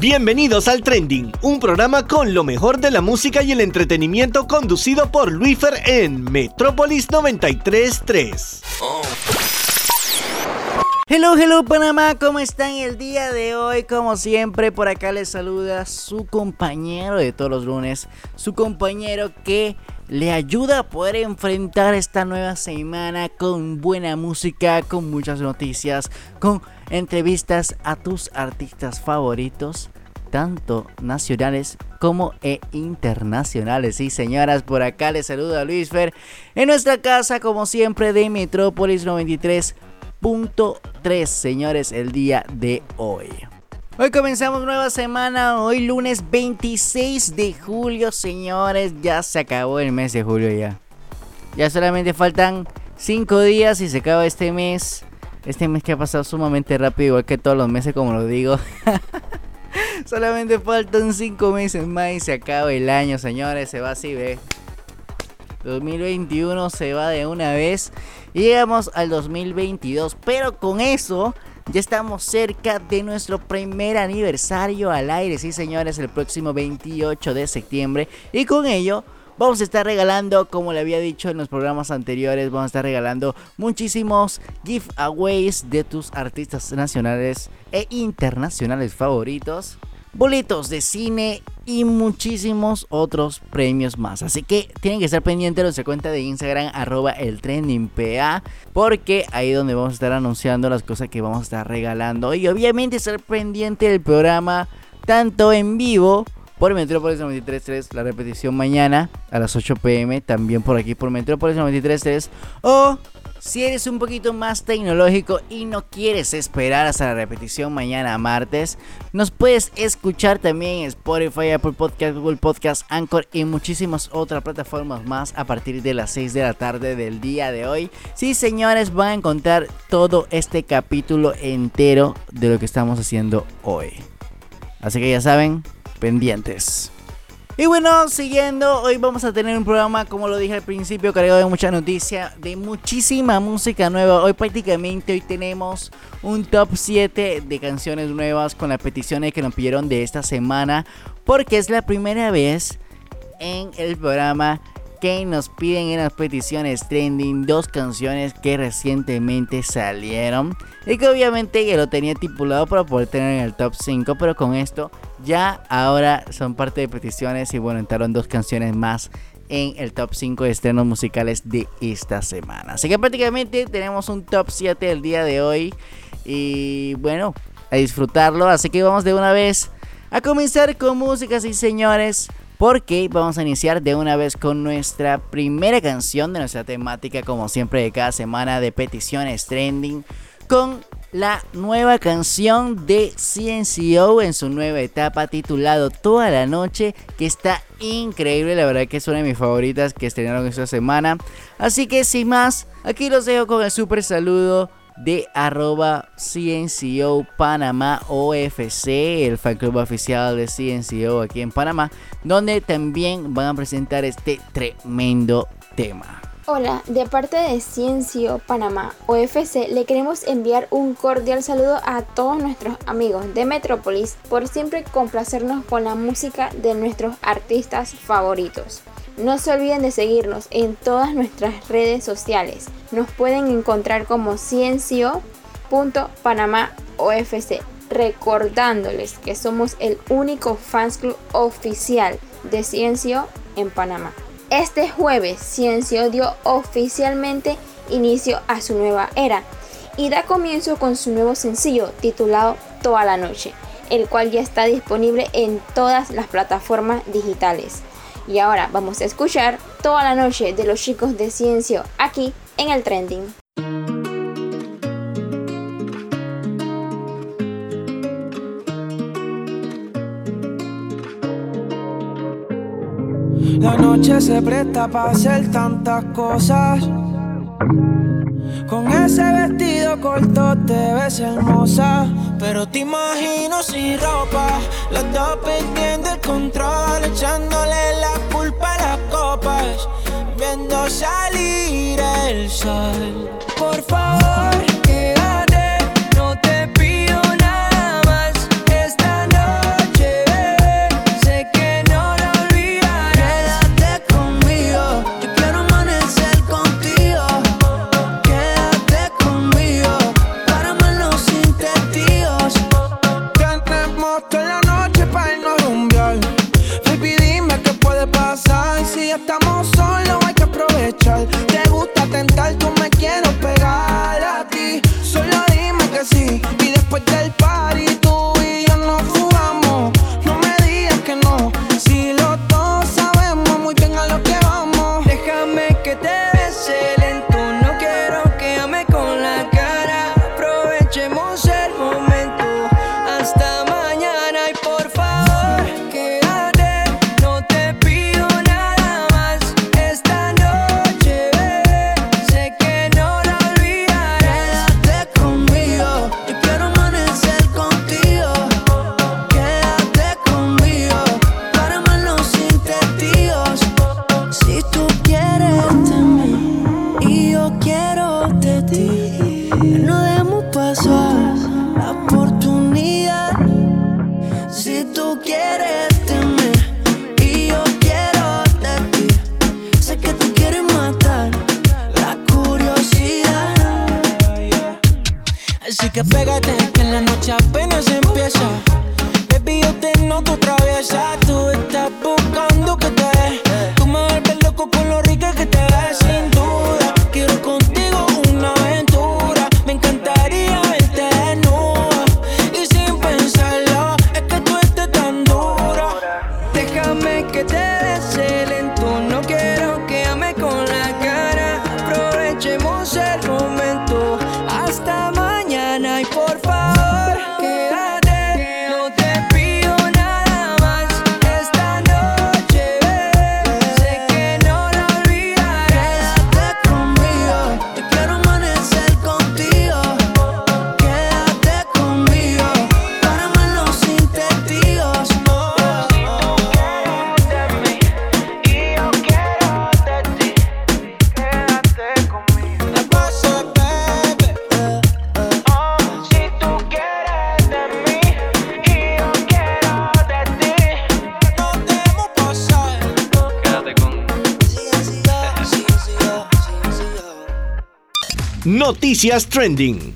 Bienvenidos al Trending, un programa con lo mejor de la música y el entretenimiento conducido por Luifer en Metrópolis 933. Hello, hello Panamá, ¿cómo están el día de hoy? Como siempre, por acá les saluda su compañero de todos los lunes, su compañero que le ayuda a poder enfrentar esta nueva semana con buena música, con muchas noticias, con entrevistas a tus artistas favoritos, tanto nacionales como e internacionales. Y señoras, por acá les saluda Luis Fer en nuestra casa, como siempre, de Metrópolis 93.3, señores, el día de hoy. Hoy comenzamos nueva semana, hoy lunes 26 de julio, señores, ya se acabó el mes de julio ya. Ya solamente faltan 5 días y se acaba este mes. Este mes que ha pasado sumamente rápido, igual que todos los meses, como lo digo. solamente faltan 5 meses más y se acaba el año, señores, se va así, ve. 2021 se va de una vez y llegamos al 2022, pero con eso ya estamos cerca de nuestro primer aniversario al aire, sí señores, el próximo 28 de septiembre. Y con ello vamos a estar regalando, como le había dicho en los programas anteriores, vamos a estar regalando muchísimos giveaways de tus artistas nacionales e internacionales favoritos boletos de cine y muchísimos otros premios más. Así que tienen que estar pendientes de nuestra cuenta de Instagram, arroba el trendingpa, porque ahí es donde vamos a estar anunciando las cosas que vamos a estar regalando. Y obviamente estar pendiente del programa, tanto en vivo por Metrópolis 93.3, la repetición mañana a las 8 pm, también por aquí por Metrópolis 93.3, o si eres un poquito más tecnológico y no quieres esperar hasta la repetición mañana martes, nos puedes escuchar también en Spotify, Apple Podcast, Google Podcast, Anchor y muchísimas otras plataformas más a partir de las 6 de la tarde del día de hoy. Sí, señores, van a encontrar todo este capítulo entero de lo que estamos haciendo hoy. Así que ya saben, pendientes. Y bueno, siguiendo, hoy vamos a tener un programa, como lo dije al principio, cargado de mucha noticia, de muchísima música nueva. Hoy prácticamente hoy tenemos un top 7 de canciones nuevas con las peticiones que nos pidieron de esta semana, porque es la primera vez en el programa que nos piden en las peticiones trending dos canciones que recientemente salieron y que obviamente ya lo tenía estipulado para poder tener en el top 5 pero con esto ya ahora son parte de peticiones y bueno entraron dos canciones más en el top 5 de estrenos musicales de esta semana. Así que prácticamente tenemos un top 7 del día de hoy y bueno a disfrutarlo. Así que vamos de una vez a comenzar con música sí señores porque vamos a iniciar de una vez con nuestra primera canción de nuestra temática, como siempre de cada semana de peticiones trending, con la nueva canción de CNCO en su nueva etapa titulado Toda la Noche, que está increíble, la verdad que es una de mis favoritas que estrenaron esta semana. Así que sin más, aquí los dejo con el super saludo de arroba CNCO Panamá OFC, el fan club oficial de CNCO aquí en Panamá, donde también van a presentar este tremendo tema. Hola, de parte de CNCO Panamá OFC le queremos enviar un cordial saludo a todos nuestros amigos de Metrópolis por siempre complacernos con la música de nuestros artistas favoritos. No se olviden de seguirnos en todas nuestras redes sociales. Nos pueden encontrar como ciencio.panamaofc, recordándoles que somos el único fans club oficial de Ciencio en Panamá. Este jueves, Ciencio dio oficialmente inicio a su nueva era y da comienzo con su nuevo sencillo titulado Toda la Noche, el cual ya está disponible en todas las plataformas digitales. Y ahora vamos a escuchar toda la noche de los chicos de Ciencio aquí en el Trending. La noche se presta para hacer tantas cosas. Con ese vestido corto te ves hermosa. Pero te imagino sin ropa. Los dos perdiendo el control. Echándole la culpa a las copas. Viendo salir el sol. Por favor. Noticias Trending.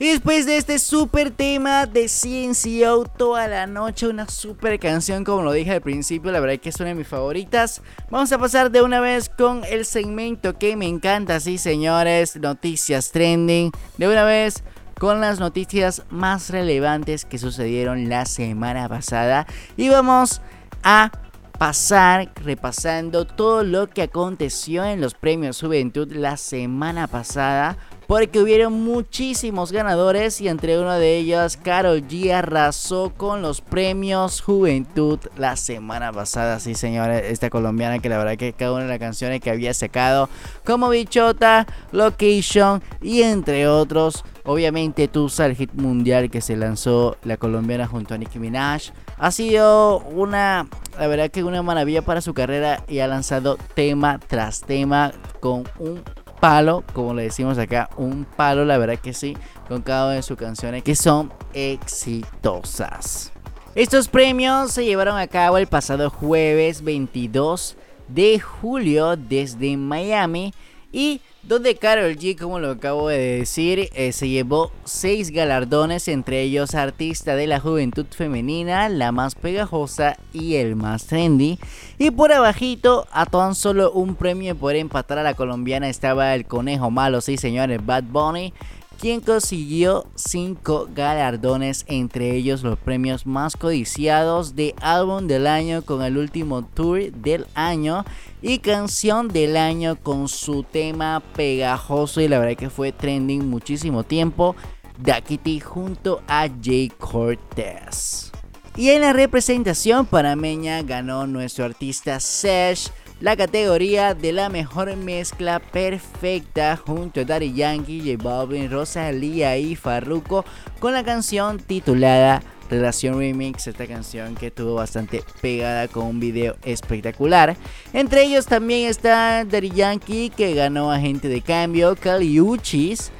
Y después de este super tema de CNCO toda la noche, una super canción como lo dije al principio, la verdad que es una de mis favoritas. Vamos a pasar de una vez con el segmento que me encanta, sí señores, noticias trending. De una vez con las noticias más relevantes que sucedieron la semana pasada. Y vamos a pasar repasando todo lo que aconteció en los premios Juventud la semana pasada. Porque hubieron muchísimos ganadores y entre uno de ellos Carol G arrasó con los premios Juventud la semana pasada. Sí, señores, esta colombiana que la verdad que cada una de las canciones que había sacado como Bichota, Location y entre otros. Obviamente Tusa, el hit mundial que se lanzó la colombiana junto a Nicki Minaj. Ha sido una, la verdad que una maravilla para su carrera y ha lanzado tema tras tema con un palo, como le decimos acá, un palo, la verdad que sí, con cada una de sus canciones que son exitosas. Estos premios se llevaron a cabo el pasado jueves 22 de julio desde Miami y donde Carol G, como lo acabo de decir, eh, se llevó seis galardones, entre ellos Artista de la Juventud Femenina, la más pegajosa y el más trendy. Y por abajito, a tan solo un premio por empatar a la colombiana estaba el conejo malo, sí señores, Bad Bunny, quien consiguió cinco galardones, entre ellos los premios más codiciados de álbum del año con el último tour del año y canción del año con su tema pegajoso y la verdad que fue trending muchísimo tiempo, Dakiti junto a Jay Cortez. Y en la representación panameña ganó nuestro artista Sesh la categoría de la mejor mezcla perfecta junto a Daddy Yankee, J Balvin, Rosalía y Farruko con la canción titulada Relación Remix, esta canción que estuvo bastante pegada con un video espectacular. Entre ellos también está Daddy Yankee que ganó Agente de Cambio, Kali Uchis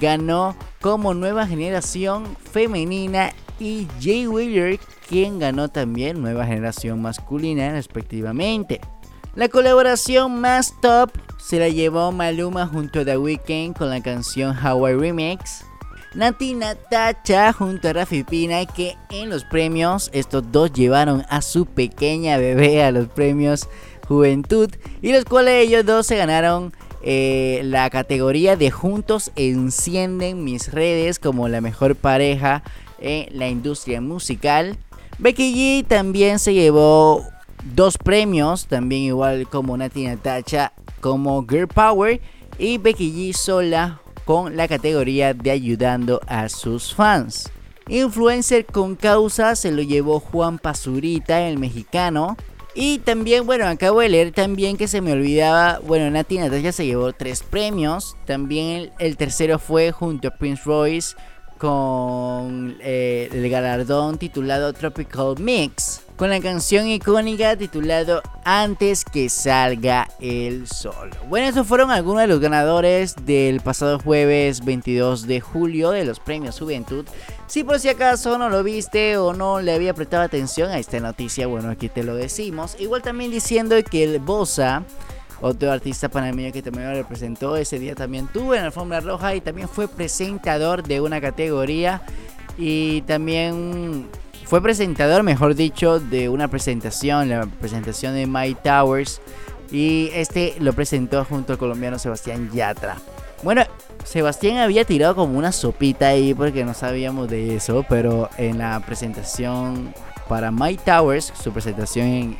ganó como nueva generación femenina y Jay Wheeler quien ganó también nueva generación masculina respectivamente. La colaboración más top se la llevó Maluma junto a The Weeknd con la canción Hawaii Remix. Nati Natacha junto a Rafi Pina que en los premios estos dos llevaron a su pequeña bebé a los premios Juventud y los cuales ellos dos se ganaron eh, la categoría de Juntos encienden mis redes como la mejor pareja en la industria musical. Becky G también se llevó dos premios, también igual como Nati Natacha, como Girl Power y Becky G sola con la categoría de ayudando a sus fans. Influencer con causa se lo llevó Juan Pazurita, el mexicano. Y también, bueno, acabo de leer también que se me olvidaba, bueno, Nati Natacha se llevó tres premios. También el, el tercero fue junto a Prince Royce con eh, el galardón titulado Tropical Mix, con la canción icónica titulado Antes que salga el sol. Bueno, esos fueron algunos de los ganadores del pasado jueves 22 de julio de los premios Juventud. Si por si acaso no lo viste o no le había prestado atención a esta noticia, bueno, aquí te lo decimos. Igual también diciendo que el Bosa otro artista panameño que también lo representó. Ese día también tuvo en alfombra roja y también fue presentador de una categoría y también fue presentador, mejor dicho, de una presentación, la presentación de My Towers. Y este lo presentó junto al colombiano Sebastián Yatra. Bueno, Sebastián había tirado como una sopita ahí porque no sabíamos de eso, pero en la presentación para My Towers, su presentación en,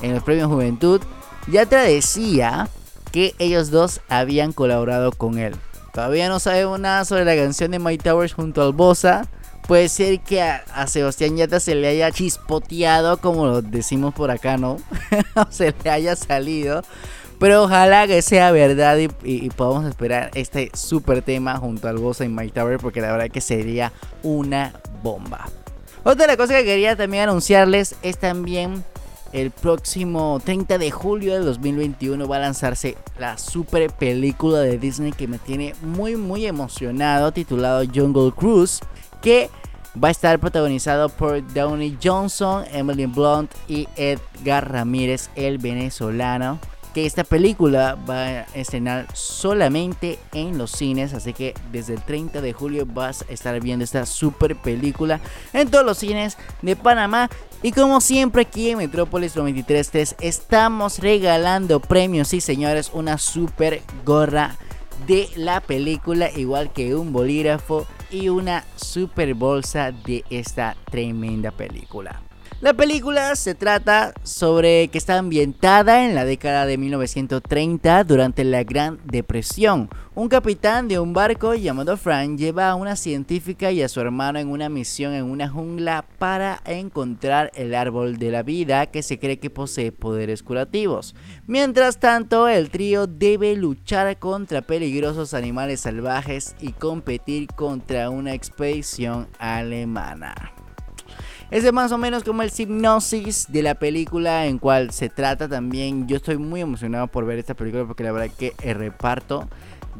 en, los premios Juventud, Yatra decía que ellos dos habían colaborado con él. Todavía no sabemos nada sobre la canción de My Towers junto al Bosa. Puede ser que a, Sebastián Yatra se le haya chispoteado, como decimos por acá, ¿no? se le haya salido. Pero ojalá que sea verdad y, podamos esperar este super tema junto al Bosa y My Towers, porque la verdad que sería una bomba. Otra cosas que quería también anunciarles es también el próximo 30 de julio del 2021 va a lanzarse la super película de Disney que me tiene muy muy emocionado titulado Jungle Cruise que va a estar protagonizado por Downey Johnson, Emily Blunt y Edgar Ramírez el venezolano que esta película va a estrenar solamente en los cines, así que desde el 30 de julio vas a estar viendo esta super película en todos los cines de Panamá. Y como siempre aquí en Metrópolis 933 estamos regalando premios, y señores, una super gorra de la película, igual que un bolígrafo y una super bolsa de esta tremenda película. La película se trata sobre que está ambientada en la década de 1930 durante la Gran Depresión. Un capitán de un barco llamado Frank lleva a una científica y a su hermano en una misión en una jungla para encontrar el árbol de la vida que se cree que posee poderes curativos. Mientras tanto, el trío debe luchar contra peligrosos animales salvajes y competir contra una expedición alemana. Es más o menos como el hipnosis de la película en cual se trata también. Yo estoy muy emocionado por ver esta película porque la verdad que el reparto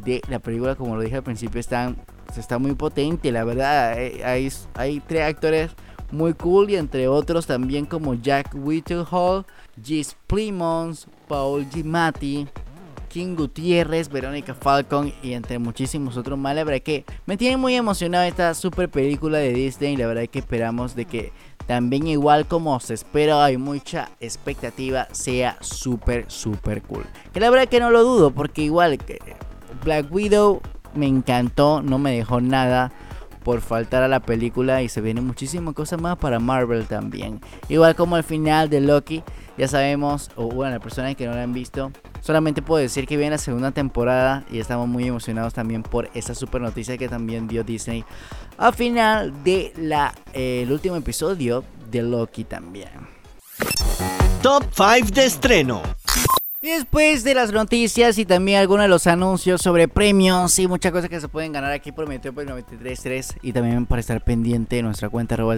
de la película, como lo dije al principio, está, está muy potente. La verdad, hay, hay tres actores muy cool y entre otros también como Jack Whittlehall, Gis Plymouth, Paul Giamatti, King Gutiérrez, Verónica Falcon y entre muchísimos otros más. La verdad que me tiene muy emocionado esta super película de Disney. La verdad que esperamos de que también igual como se espera, hay mucha expectativa, sea súper, súper cool. Que la verdad que no lo dudo, porque igual Black Widow me encantó, no me dejó nada por faltar a la película y se vienen muchísimas cosas más para Marvel también. Igual como el final de Loki, ya sabemos, o bueno, las personas que no lo han visto, solamente puedo decir que viene la segunda temporada y estamos muy emocionados también por esa super noticia que también dio Disney al final del de eh, último episodio de Loki también. Top 5 de estreno. Después de las noticias y también algunos de los anuncios sobre premios y muchas cosas que se pueden ganar aquí por Metrópolis 93.3 y también para estar pendiente de nuestra cuenta arroba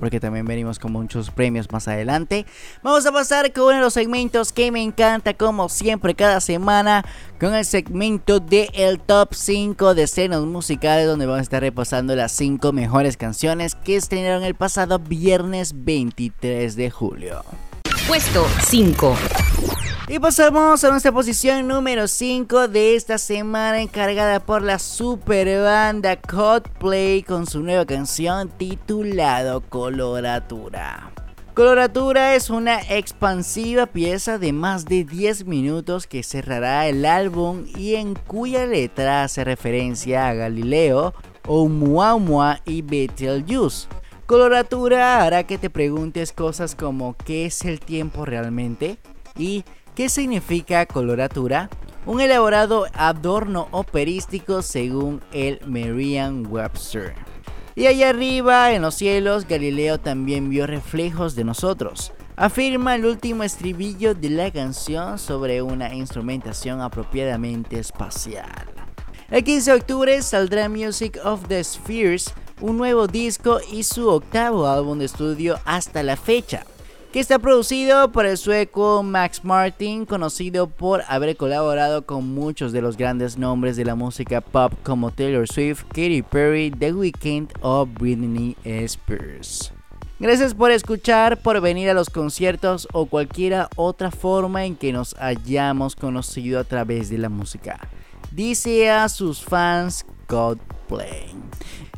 porque también venimos con muchos premios más adelante. Vamos a pasar con uno de los segmentos que me encanta como siempre cada semana con el segmento de el top 5 de escenas musicales donde vamos a estar repasando las 5 mejores canciones que estrenaron el pasado viernes 23 de julio. Puesto 5. Y pasamos a nuestra posición número 5 de esta semana encargada por la super banda Coldplay con su nueva canción titulado Coloratura. Coloratura es una expansiva pieza de más de 10 minutos que cerrará el álbum y en cuya letra hace referencia a Galileo, Oumuamua y Betelgeuse Coloratura hará que te preguntes cosas como ¿qué es el tiempo realmente? y ¿qué significa coloratura? Un elaborado adorno operístico según el Merriam-Webster. Y allá arriba, en los cielos, Galileo también vio reflejos de nosotros. Afirma el último estribillo de la canción sobre una instrumentación apropiadamente espacial. El 15 de octubre saldrá Music of the Spheres, un nuevo disco y su octavo álbum de estudio hasta la fecha, que está producido por el sueco Max Martin, conocido por haber colaborado con muchos de los grandes nombres de la música pop como Taylor Swift, Katy Perry, The Weeknd o Britney Spears. Gracias por escuchar, por venir a los conciertos o cualquiera otra forma en que nos hayamos conocido a través de la música. Dice a sus fans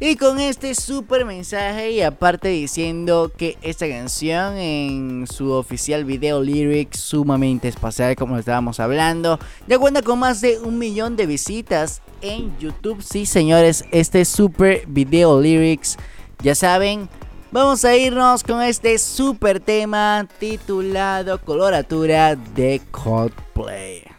Y con este super mensaje y aparte diciendo que esta canción en su oficial video lyrics sumamente espacial como estábamos hablando, ya cuenta con más de un millón de visitas en YouTube. Sí señores, este super video lyrics, ya saben, Vamos a irnos con este super tema titulado Coloratura de Coldplay.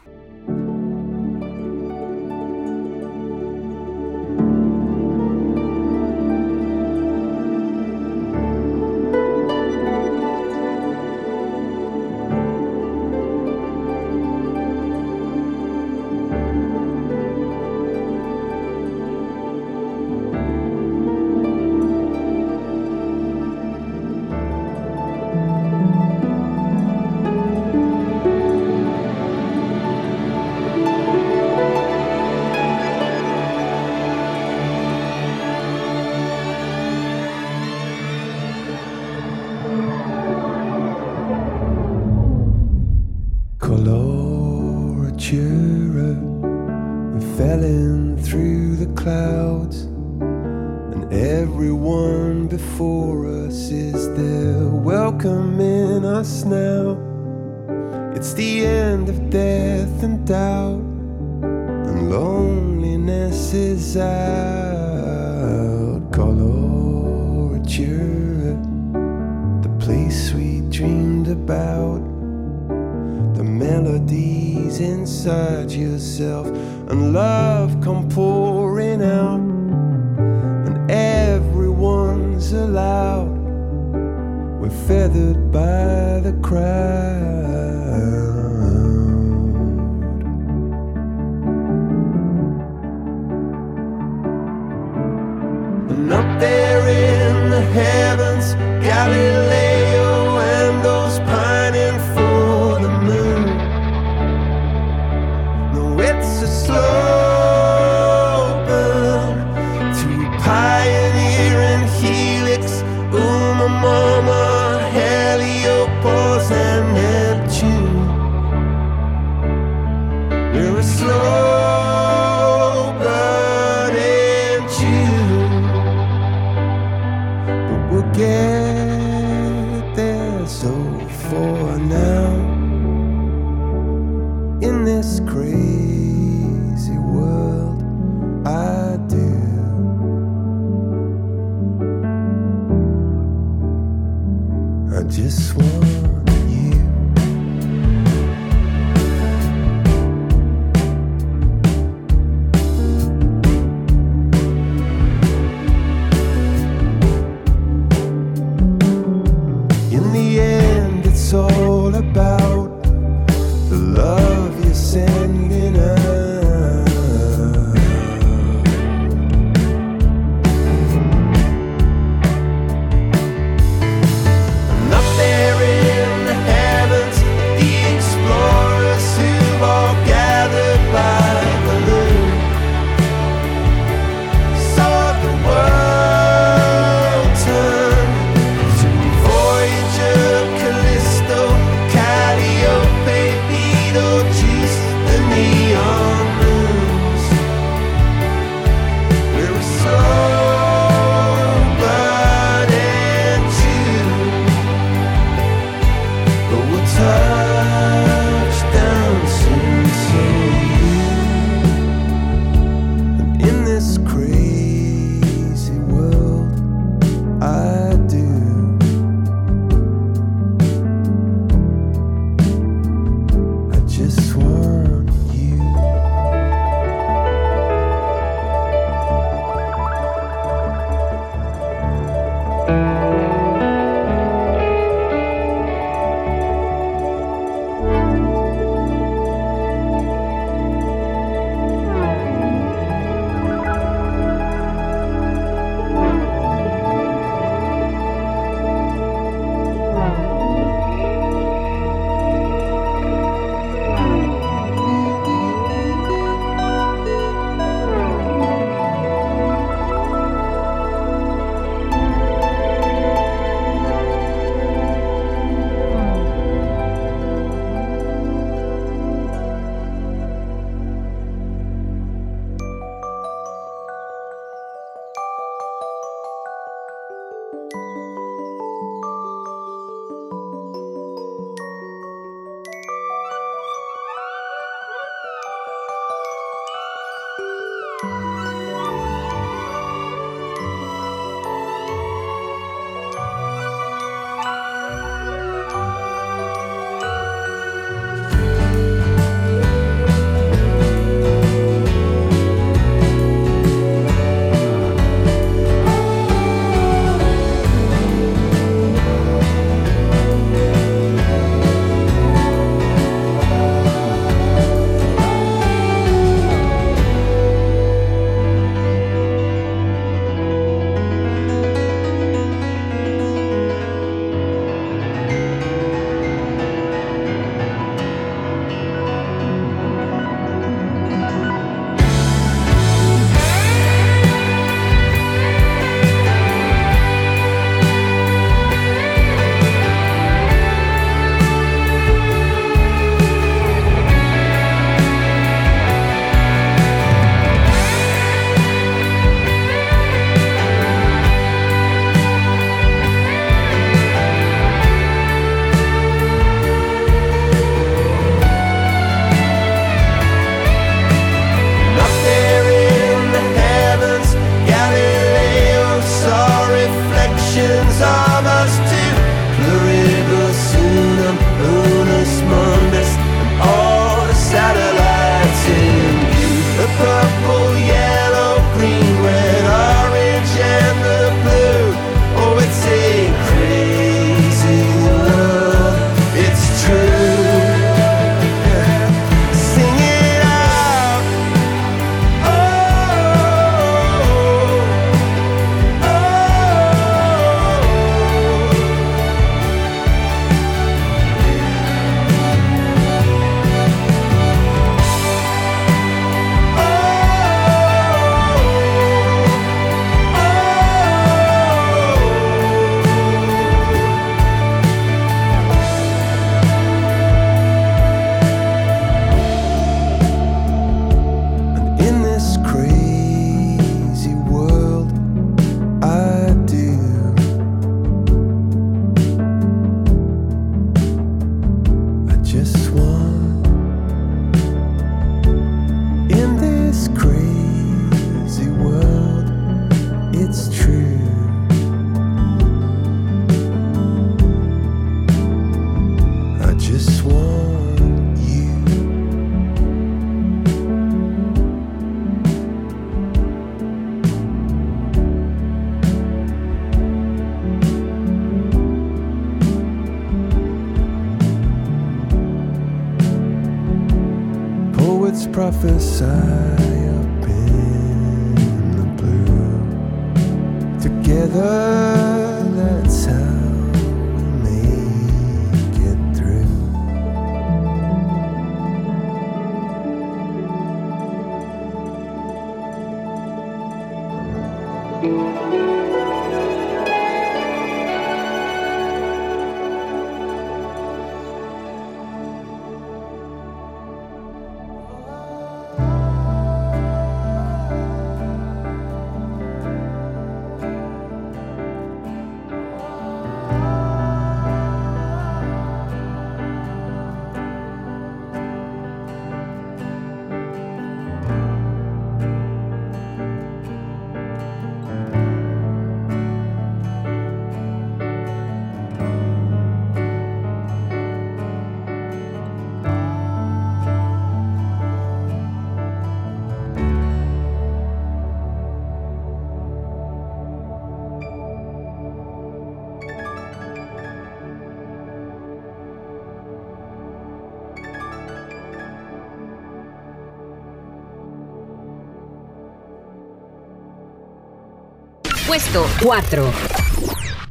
Puesto 4.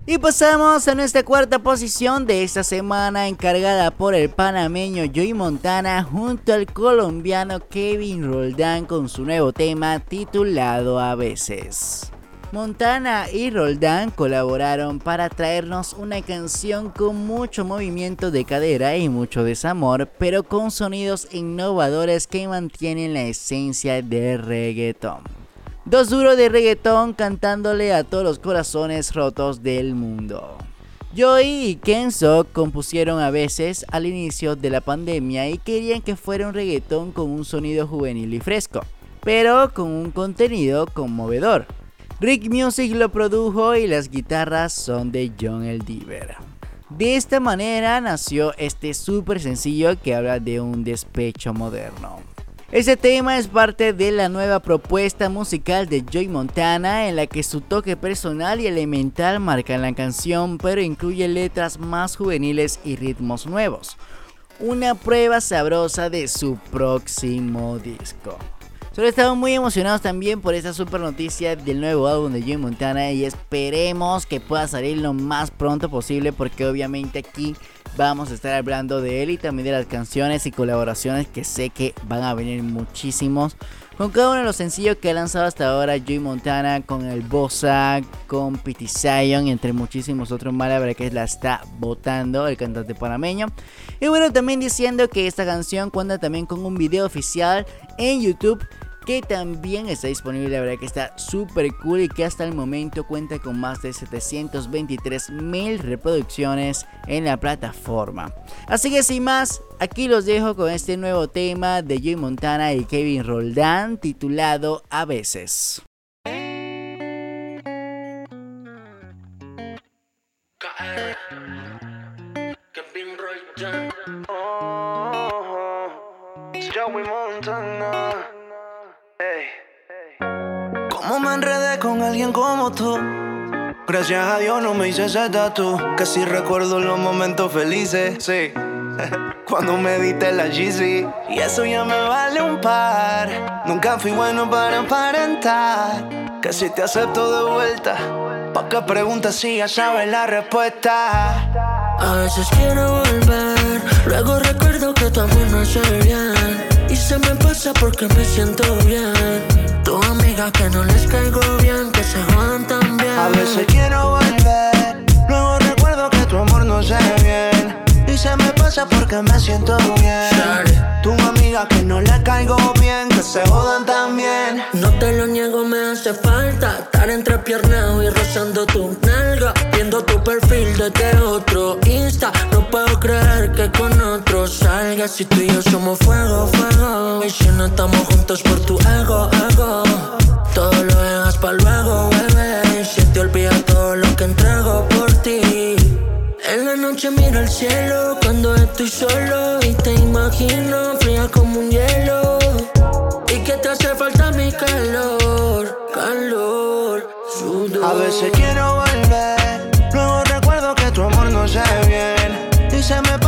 Y pasamos a nuestra cuarta posición de esta semana encargada por el panameño Joey Montana junto al colombiano Kevin Roldán con su nuevo tema titulado A veces. Montana y Roldán colaboraron para traernos una canción con mucho movimiento de cadera y mucho desamor, pero con sonidos innovadores que mantienen la esencia de reggaeton. Dos duros de reggaetón cantándole a todos los corazones rotos del mundo. Joey y Kenzo compusieron a veces al inicio de la pandemia y querían que fuera un reggaetón con un sonido juvenil y fresco, pero con un contenido conmovedor. Rick Music lo produjo y las guitarras son de John El Diver. De esta manera nació este súper sencillo que habla de un despecho moderno. Este tema es parte de la nueva propuesta musical de Joy Montana en la que su toque personal y elemental marcan la canción pero incluye letras más juveniles y ritmos nuevos. Una prueba sabrosa de su próximo disco. Solo estamos muy emocionados también por esta super noticia del nuevo álbum de Joey Montana y esperemos que pueda salir lo más pronto posible porque obviamente aquí vamos a estar hablando de él y también de las canciones y colaboraciones que sé que van a venir muchísimos. Con cada uno de los sencillos que ha lanzado hasta ahora Joey Montana, con el Bossa, con Pity Zion, entre muchísimos otros más, que la está votando el cantante panameño. Y bueno, también diciendo que esta canción cuenta también con un video oficial en YouTube que también está disponible, la verdad que está súper cool y que hasta el momento cuenta con más de 723 mil reproducciones en la plataforma. Así que sin más, aquí los dejo con este nuevo tema de Joey Montana y Kevin Roldán titulado A veces. ¿Cómo me enredé con alguien como tú? Gracias a Dios no me hice ese tatu. Que si recuerdo los momentos felices, sí. Cuando me diste la GC. Y eso ya me vale un par. Nunca fui bueno para aparentar. Que si te acepto de vuelta. Pa' que preguntas si ya sabes la respuesta. A veces quiero volver. Luego recuerdo que tu amor no hace bien. Y se me pasa porque me siento bien. Que no les caigo bien, que se jodan también. A veces quiero volver. Luego recuerdo que tu amor no se bien. Y se me pasa porque me siento bien. Tu amiga que no le caigo bien, que se jodan también. No te lo niego, me hace falta estar entre piernas y rozando tu nalga. Viendo tu perfil desde otro Insta. No puedo creer que con otro salgas. Si tú y yo somos fuego, fuego. Y si no estamos juntos por tu ego, ego. Todo lo dejas para luego, bebé. Y si te olvidas todo lo que entrego por ti. En la noche miro el cielo cuando estoy solo y te imagino fría como un hielo. Y que te hace falta mi calor, calor, sudor. A veces quiero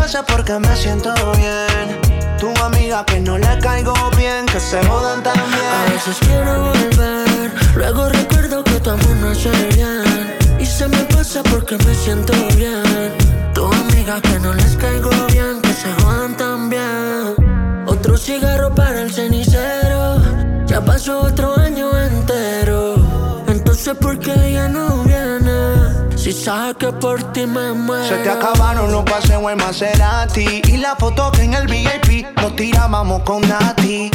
pasa porque me siento bien. Tu amiga que no le caigo bien, que se jodan también. A veces quiero volver. Luego recuerdo que tu amor no se bien. Y se me pasa porque me siento bien. Tu amiga que no les caigo bien, que se jodan también. Otro cigarro para el cenicero. Ya pasó otro año entero. Entonces, ¿por qué ella no? Si sabe que por ti me muero. Se te acabaron los paseos en Maserati. Y la foto que en el VIP nos tirábamos con Nati.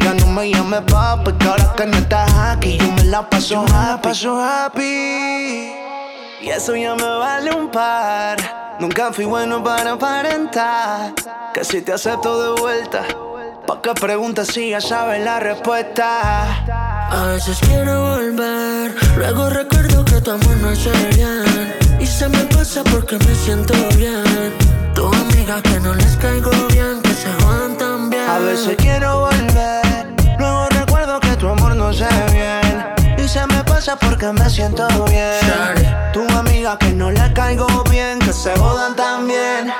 Ya no me llames papi, que ahora que no estás aquí Yo me la paso happy, paso happy. Y eso ya me vale un par. Nunca fui bueno para aparentar. Que si te acepto de vuelta Pa' que preguntas si ya sabes la respuesta. A veces quiero volver, luego recuerdo que tu amor no hace bien. Y se me pasa porque me siento bien. Tu amiga que no les caigo bien, que se jodan también. A veces quiero volver, luego recuerdo que tu amor no se bien. Y se me pasa porque me siento bien. Tu amiga que no le caigo bien, que se jodan también.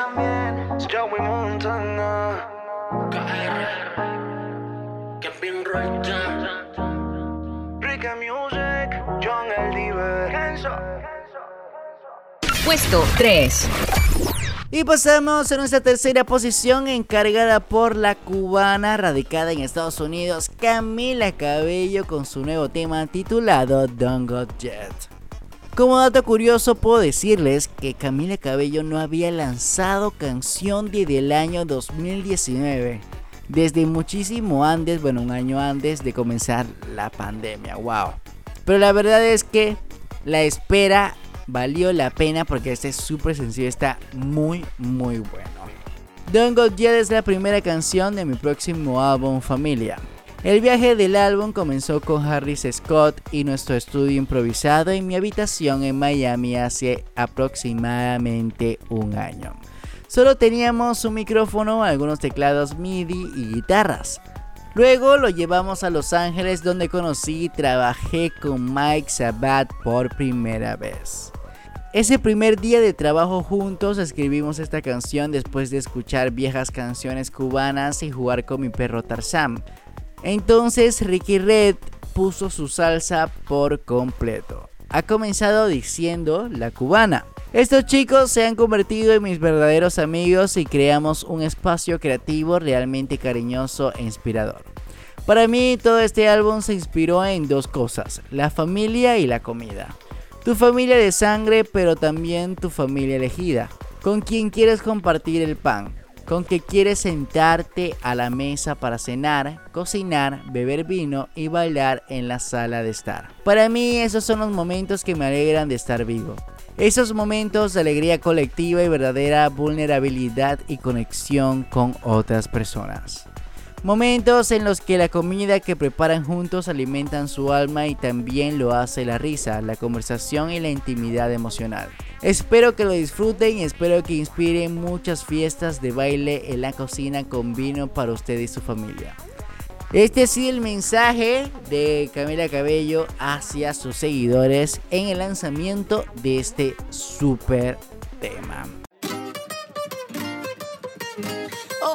Joey Montana. Kevin Roldán. Rica Music, John El Diver. Puesto 3. Y pasamos a nuestra tercera posición encargada por la cubana radicada en Estados Unidos, Camila Cabello con su nuevo tema titulado Don't Go Jet. Como dato curioso puedo decirles que Camila Cabello no había lanzado canción desde el año 2019. desde muchísimo antes, bueno, un año antes de comenzar la pandemia. Wow. Pero la verdad es que la espera valió la pena porque este súper sencillo está muy, muy bueno. Don't Go Yet es la primera canción de mi próximo álbum Familia. El viaje del álbum comenzó con Harris Scott y nuestro estudio improvisado en mi habitación en Miami hace aproximadamente un año. Solo teníamos un micrófono, algunos teclados MIDI y guitarras. Luego lo llevamos a Los Ángeles donde conocí y trabajé con Mike Sabat por primera vez. Ese primer día de trabajo juntos escribimos esta canción después de escuchar viejas canciones cubanas y jugar con mi perro Tarzán. Entonces Ricky Red puso su salsa por completo. Ha comenzado diciendo la cubana. Estos chicos se han convertido en mis verdaderos amigos y creamos un espacio creativo realmente cariñoso e inspirador. Para mí todo este álbum se inspiró en dos cosas, la familia y la comida. Tu familia de sangre pero también tu familia elegida, con quien quieres compartir el pan, con que quieres sentarte a la mesa para cenar, cocinar, beber vino y bailar en la sala de estar. Para mí esos son los momentos que me alegran de estar vivo. Esos momentos de alegría colectiva y verdadera vulnerabilidad y conexión con otras personas. Momentos en los que la comida que preparan juntos alimentan su alma y también lo hace la risa, la conversación y la intimidad emocional. Espero que lo disfruten y espero que inspiren muchas fiestas de baile en la cocina con vino para usted y su familia. Este sido el mensaje de Camila Cabello hacia sus seguidores en el lanzamiento de este super tema. Oh,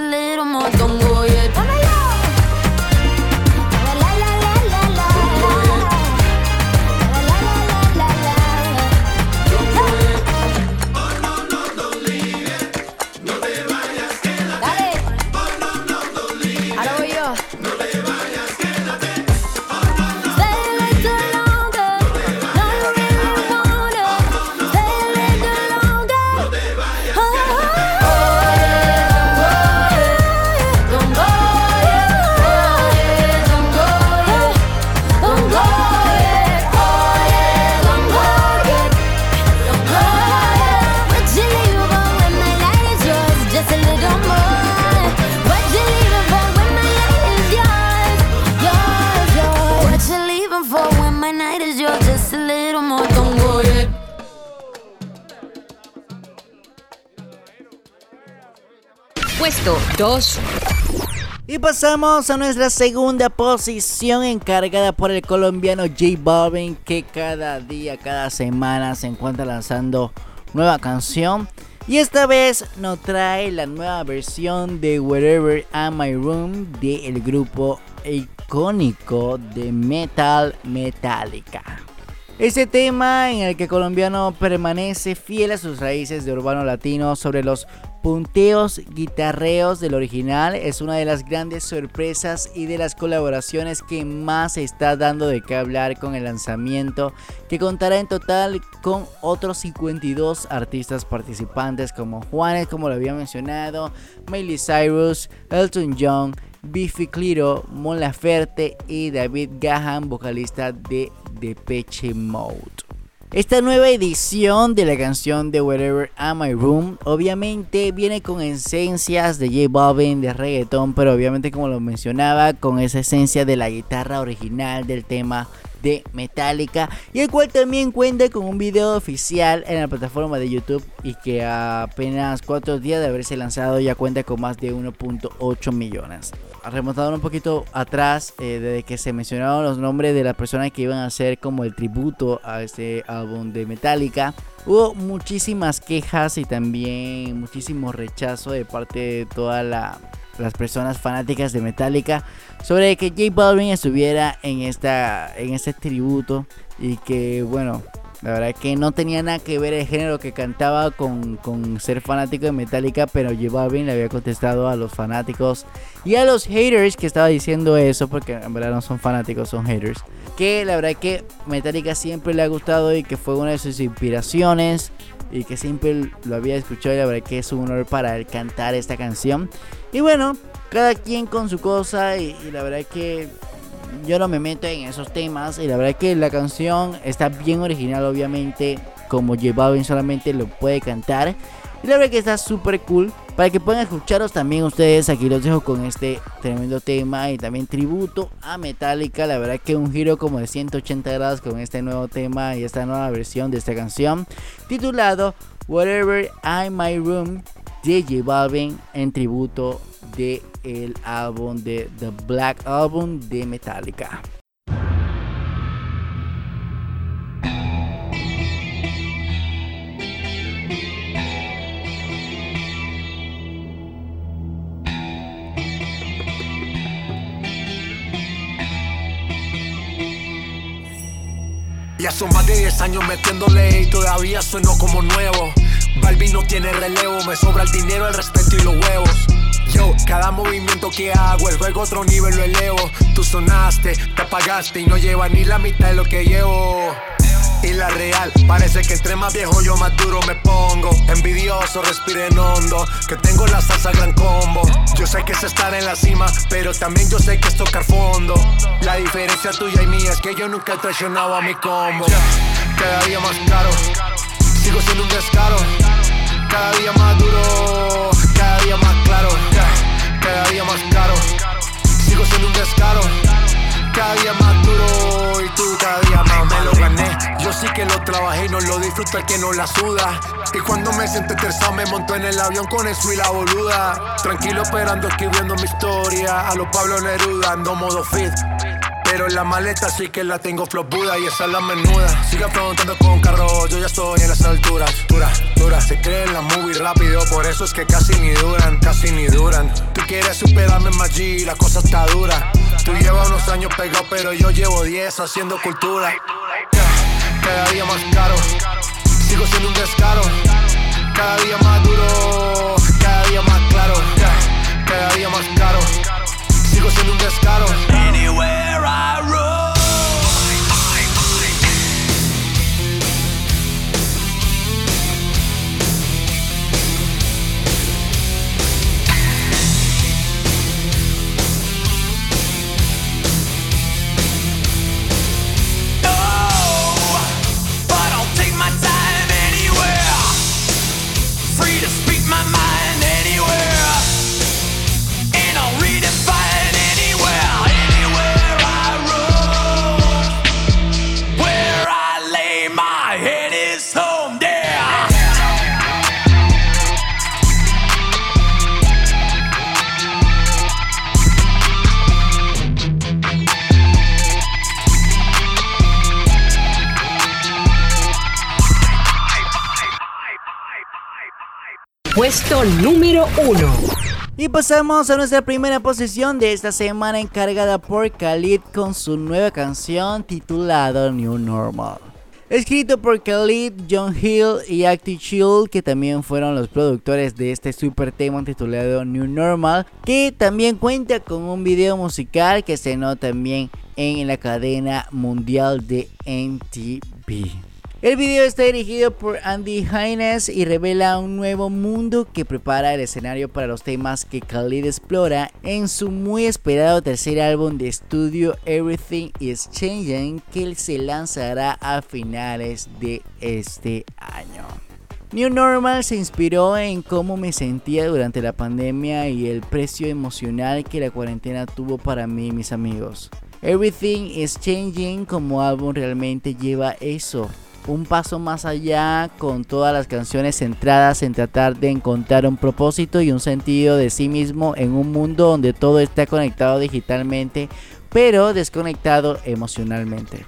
Y pasamos a nuestra segunda posición encargada por el colombiano J Balvin que cada día, cada semana se encuentra lanzando nueva canción. Y esta vez nos trae la nueva versión de Wherever I'm My Room del grupo icónico de metal Metallica. Este tema en el que colombiano permanece fiel a sus raíces de urbano latino sobre los punteos guitarreos del original es una de las grandes sorpresas y de las colaboraciones que más se está dando de qué hablar con el lanzamiento que contará en total con otros 52 artistas participantes como Juanes como lo había mencionado, Miley Cyrus, Elton John, Biffy Clyro, Mon Laferte y David Gahan, vocalista de Depeche Mode. Esta nueva edición de la canción de Wherever Am I Room obviamente viene con esencias de J Balvin, de reggaeton, pero obviamente como lo mencionaba, con esa esencia de la guitarra original del tema de Metallica y el cual también cuenta con un video oficial en la plataforma de YouTube y que apenas 4 días de haberse lanzado ya cuenta con más de 1.8 millones. Remontado un poquito atrás, eh, desde que se mencionaron los nombres de las personas que iban a hacer como el tributo a este álbum de Metallica, hubo muchísimas quejas y también muchísimo rechazo de parte de todas las personas fanáticas de Metallica sobre que J Balvin estuviera en, esta, en este tributo y que bueno, la verdad que no tenía nada que ver el género que cantaba con, ser fanático de Metallica, pero J Balvin le había contestado a los fanáticos y a los haters que estaba diciendo eso, porque en verdad no son fanáticos, son haters. Que la verdad que Metallica siempre le ha gustado y que fue una de sus inspiraciones y que siempre lo había escuchado y la verdad que es un honor para él cantar esta canción. Y bueno, cada quien con su cosa y, la verdad que yo no me meto en esos temas y la verdad que la canción está bien original obviamente como J solamente lo puede cantar. Y la verdad que está súper cool. Para que puedan escucharos también ustedes aquí los dejo con este tremendo tema y también tributo a Metallica. La verdad que un giro como de 180 grados con este nuevo tema y esta nueva versión de esta canción titulado Whatever I'm My Room de J Balvin en tributo de el álbum de The Black Album de Metallica. Ya son más de 10 años metiéndole y todavía sueno como nuevo. Balvin no tiene relevo, me sobra el dinero, el respeto y los huevos. Yo, cada movimiento que hago, el juego otro nivel lo elevo. Tú sonaste, te apagaste y no lleva ni la mitad de lo que llevo. Y la real, parece que entre más viejo yo más duro me pongo. Envidioso, respiren hondo, que tengo la salsa gran combo. Yo sé que es estar en la cima, pero también yo sé que es tocar fondo. La diferencia tuya y mía es que yo nunca he traicionado a mi combo. Cada día más caro, sigo siendo un descaro. Cada día más duro, cada día más claro. Cada día más caro, sigo siendo un descaro. Cada día más duro y tú cada día más me lo gané. Yo sí que lo trabajé y no lo disfruto el que no la suda. Y cuando me siento estresado me monto en el avión con eso y la boluda. Tranquilo esperando escribiendo mi historia. A los Pablo Neruda ando modo fit. Pero la maleta sí que la tengo flopuda y esa es la menuda. Siga preguntando con carro, yo ya estoy en las alturas. Dura, dura. Se creen la movie rápido, por eso es que casi ni duran, casi ni duran. Tú quieres superarme, Maggi, la cosa está dura. Tú llevas unos años pegado, pero yo llevo 10 haciendo cultura. Cada día más caro, sigo siendo un descaro. Cada día más duro, cada día más claro. Cada día más caro, sigo siendo un descaro. Anywhere I roam. Número 1. Y pasamos a nuestra primera posición de esta semana encargada por Khalid con su nueva canción titulada New Normal. Escrito por Khalid, John Hill y Acti Chill, que también fueron los productores de este super tema titulado New Normal, que también cuenta con un video musical que se nota también en la cadena mundial de MTV. El video está dirigido por Andy Hines y revela un nuevo mundo que prepara el escenario para los temas que Khalid explora en su muy esperado tercer álbum de estudio Everything is Changing que se lanzará a finales de este año. New Normal se inspiró en cómo me sentía durante la pandemia y el precio emocional que la cuarentena tuvo para mí y mis amigos. Everything is Changing como álbum realmente lleva eso un paso más allá con todas las canciones centradas en tratar de encontrar un propósito y un sentido de sí mismo en un mundo donde todo está conectado digitalmente pero desconectado emocionalmente.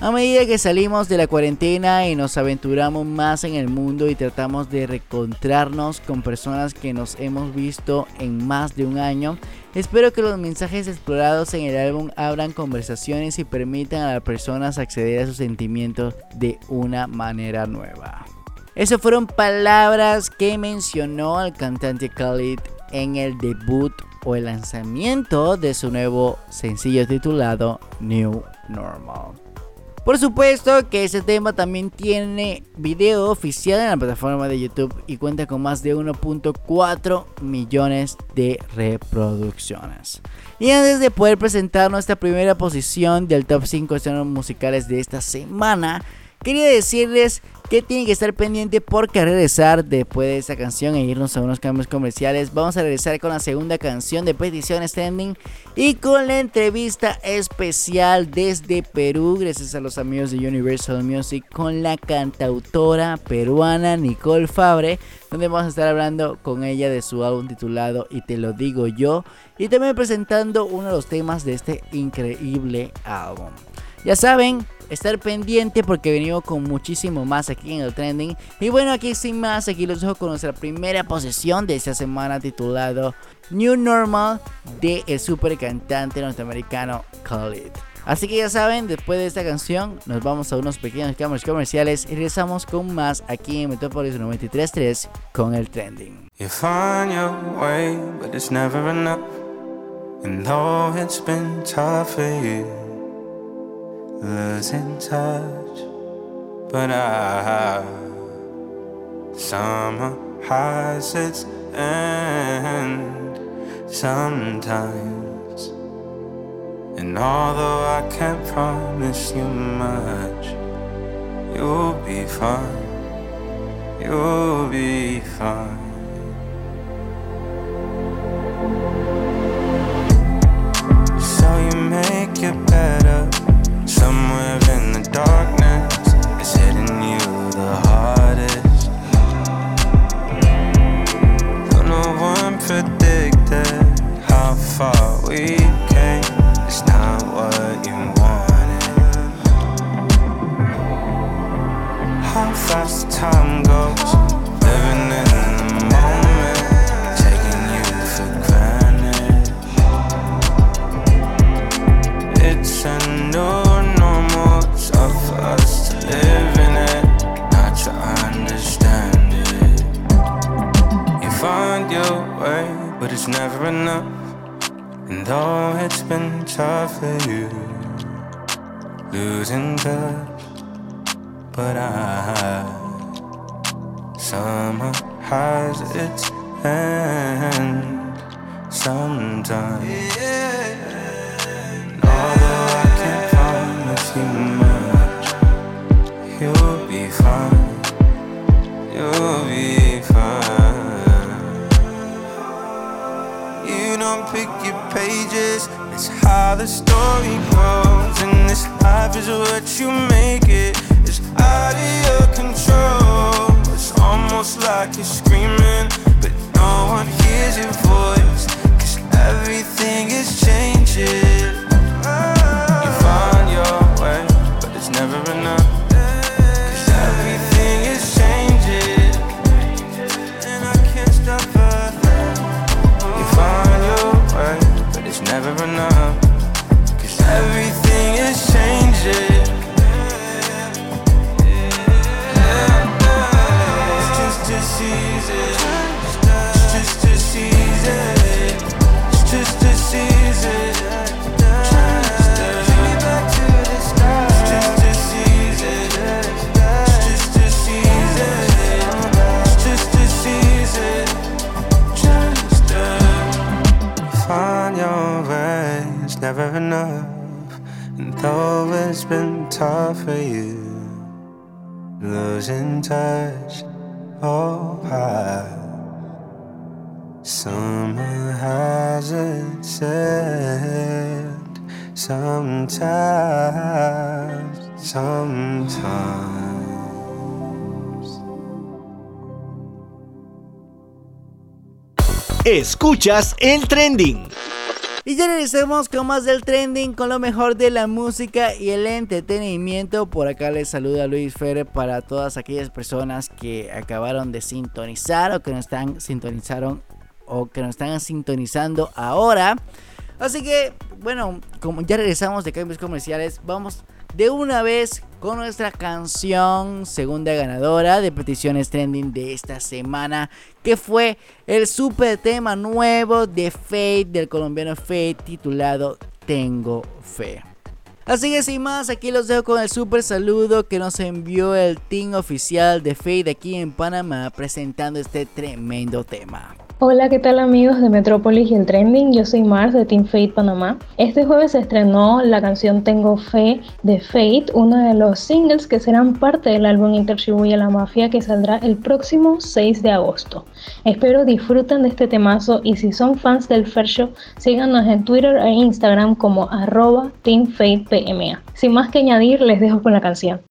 A medida que salimos de la cuarentena y nos aventuramos más en el mundo y tratamos de reencontrarnos con personas que nos hemos visto en más de un año, espero que los mensajes explorados en el álbum abran conversaciones y permitan a las personas acceder a sus sentimientos de una manera nueva. Esas fueron palabras que mencionó el cantante Khalid en el debut o el lanzamiento de su nuevo sencillo titulado New Normal. Por supuesto que este tema también tiene video oficial en la plataforma de YouTube y cuenta con más de 1.4 millones de reproducciones. Y antes de poder presentar nuestra primera posición del top 5 escenarios musicales de esta semana, quería decirles que tienen que estar pendiente porque al regresar después de esta canción e irnos a unos cambios comerciales, vamos a regresar con la segunda canción de Petición Standing y con la entrevista especial desde Perú, gracias a los amigos de Universal Music, con la cantautora peruana Nicole Fabre, donde vamos a estar hablando con ella de su álbum titulado Y te lo digo yo, y también presentando uno de los temas de este increíble álbum. Ya saben, estar pendiente porque venimos con muchísimo más aquí en el trending. Y bueno, aquí sin más, aquí los dejo con nuestra primera posición de esta semana titulado New Normal de el super cantante norteamericano Khalid. Así que ya saben, después de esta canción nos vamos a unos pequeños cambios comerciales y regresamos con más aquí en Metropolis 93.3 con el trending. You find your way, but it's never enough. And though it's been tough for you. Losing touch. But I, summer has its end sometimes. And although I can't promise you much, you'll be fine. You'll be fine. Enough. And though it's been tough for you, losing touch, but I have summer has its end sometimes. Although I can't promise you pick your pages. It's how the story goes. And this life is what you make it. It's out of your control. It's almost like you're screaming, but no one hears your voice. Cause everything is changing. never enough losing touch, oh, I. Summer has it said sometimes, sometimes. Escuchas el trending. Y ya regresamos con más del trending, con lo mejor de la música y el entretenimiento. Por acá les saluda Luis Ferre para todas aquellas personas que acabaron de sintonizar o que nos están sintonizaron o que nos están sintonizando ahora. Así que, bueno, como ya regresamos de cambios comerciales, vamos de una vez con nuestra canción segunda ganadora de peticiones trending de esta semana, que fue el super tema nuevo de Fate del colombiano Fate titulado Tengo Fe. Así que sin más, aquí los dejo con el super saludo que nos envió el team oficial de Fate aquí en Panamá presentando este tremendo tema. Hola, ¿qué tal amigos de Metrópolis y el Trending? Yo soy Mars de Team Fate Panamá. Este jueves se estrenó la canción Tengo Fe de Fate, uno de los singles que serán parte del álbum Intertribuye a la Mafia que saldrá el próximo 6 de agosto. Espero disfruten de este temazo y si son fans del Fair Show, síganos en Twitter e Instagram como arroba TeamFatePMA. Sin más que añadir, les dejo con la canción.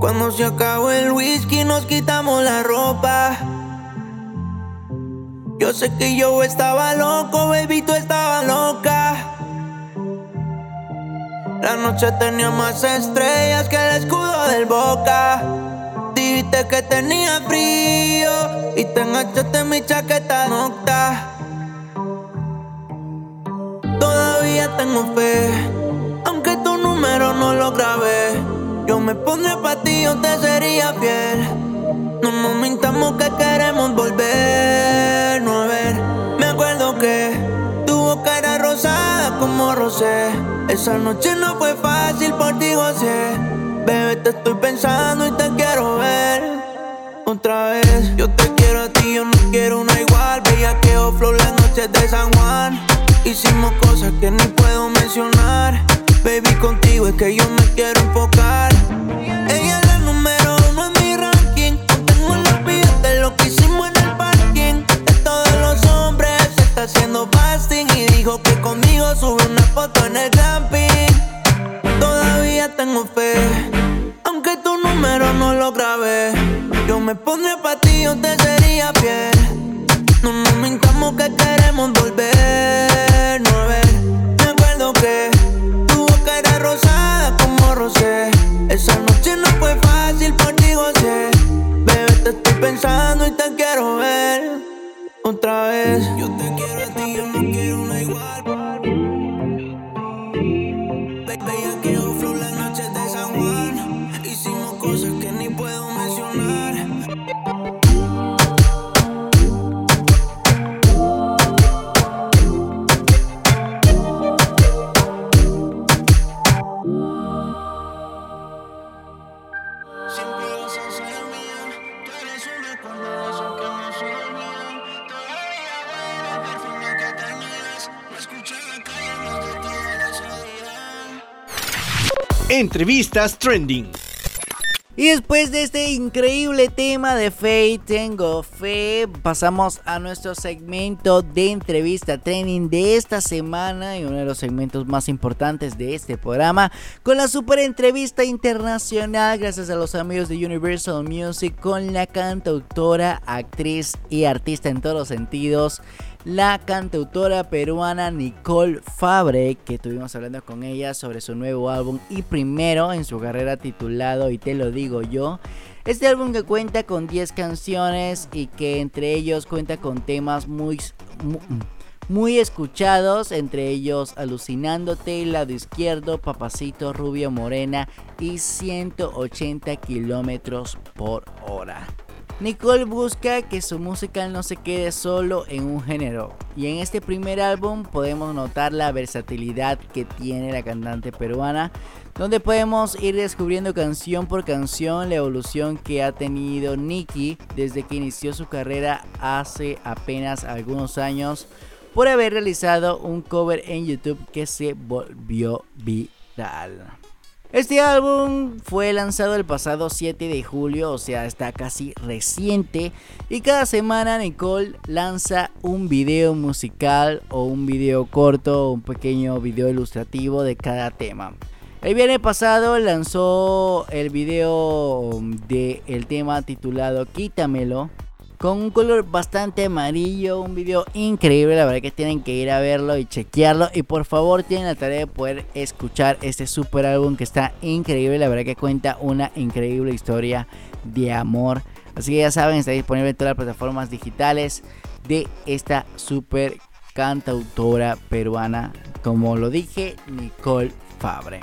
Cuando se acabó el whisky nos quitamos la ropa. Yo sé que yo estaba loco, baby, tú estabas loca. La noche tenía más estrellas que el escudo del boca. Dijiste que tenía frío y te enganchaste en mi chaqueta nocta. Todavía tengo fe, aunque tu número no lo grabé. Yo me pondré pa' ti, yo te sería fiel. No nos mintamos que queremos volver, no a. Me acuerdo que tu boca era rosada como rosé. Esa noche no fue fácil por ti, José. Bebé, te estoy pensando y te quiero ver. Otra vez, yo te quiero a ti, yo no quiero una igual. Veía que flow las noches de San Juan. Hicimos cosas que ni puedo mencionar. Baby, contigo es que yo me quiero enfocar. Ella es la número uno en mi ranking. tengo la vida de lo que hicimos en el parking. De todos los hombres se está haciendo fasting. Y dijo que conmigo sube una foto en el camping. Todavía tengo fe. Aunque tu número no lo grabé. Yo me pondré pa' ti, yo te sería Yo te Entrevistas Trending. Y después de este increíble tema de Fe, tengo fe, pasamos a nuestro segmento de entrevista trending de esta semana y uno de los segmentos más importantes de este programa con la super entrevista internacional gracias a los amigos de Universal Music con la cantautora, actriz y artista en todos los sentidos la cantautora peruana Nicole Fabre, que estuvimos hablando con ella sobre su nuevo álbum y primero en su carrera titulado Y te lo digo yo. Este álbum que cuenta con 10 canciones y que entre ellos cuenta con temas muy, muy, escuchados, entre ellos Alucinándote, Lado Izquierdo, Papacito, Rubio Morena y 180 kilómetros por hora. Nicole busca que su música no se quede solo en un género y en este primer álbum podemos notar la versatilidad que tiene la cantante peruana donde podemos ir descubriendo canción por canción la evolución que ha tenido Nicki desde que inició su carrera hace apenas algunos años por haber realizado un cover en YouTube que se volvió viral. Este álbum fue lanzado el pasado 7 de julio, o sea, está casi reciente. Y cada semana Nicole lanza un video musical o un video corto, un pequeño video ilustrativo de cada tema. El viernes pasado lanzó el video del el tema titulado Quítamelo, con un color bastante amarillo, un video increíble, la verdad que tienen que ir a verlo y chequearlo y por favor tienen la tarea de poder escuchar este super álbum que está increíble, la verdad que cuenta una increíble historia de amor, así que ya saben, está disponible en todas las plataformas digitales de esta super cantautora peruana, como lo dije, Nicole Fabre.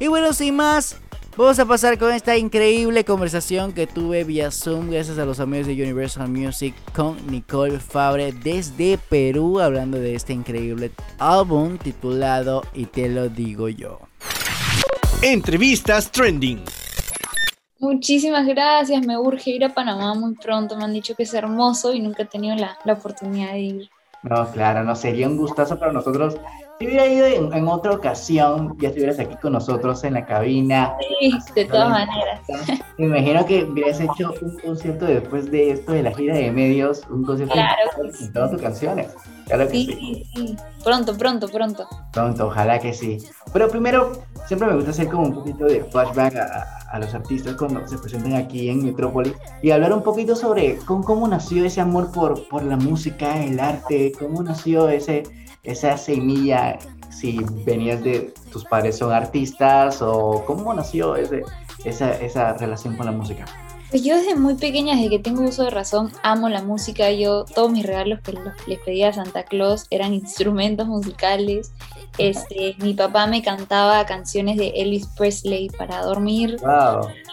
Y bueno, sin más, Vamos a pasar con esta increíble conversación que tuve vía Zoom gracias a los amigos de Universal Music con Nicole Fabre desde Perú hablando de este increíble álbum titulado Y te lo digo yo. Entrevistas Trending. Muchísimas gracias, me urge ir a Panamá muy pronto, me han dicho que es hermoso y nunca he tenido la, la oportunidad de ir. No, claro, no sería un gustazo para nosotros si hubiera ido en, otra ocasión, ya estuvieras aquí con nosotros en la cabina. Sí, de todas maneras. Me imagino que hubieras hecho un concierto después de esto de la gira de medios, un concierto claro, con todas tus canciones. Claro que sí, sí, sí. Pronto, pronto, pronto. Pronto, ojalá que sí. Pero primero, siempre me gusta hacer como un poquito de flashback a, los artistas cuando se presentan aquí en Metrópoli y hablar un poquito sobre cómo, cómo nació ese amor por, por la música, el arte, cómo nació ese esa semilla, si venías de tus padres son artistas o cómo nació ese, esa, esa relación con la música? Pues yo desde muy pequeña, desde que tengo uso de razón, amo la música. Yo todos mis regalos que les pedía a Santa Claus eran instrumentos musicales. Este, mi papá me cantaba canciones de Elvis Presley para dormir.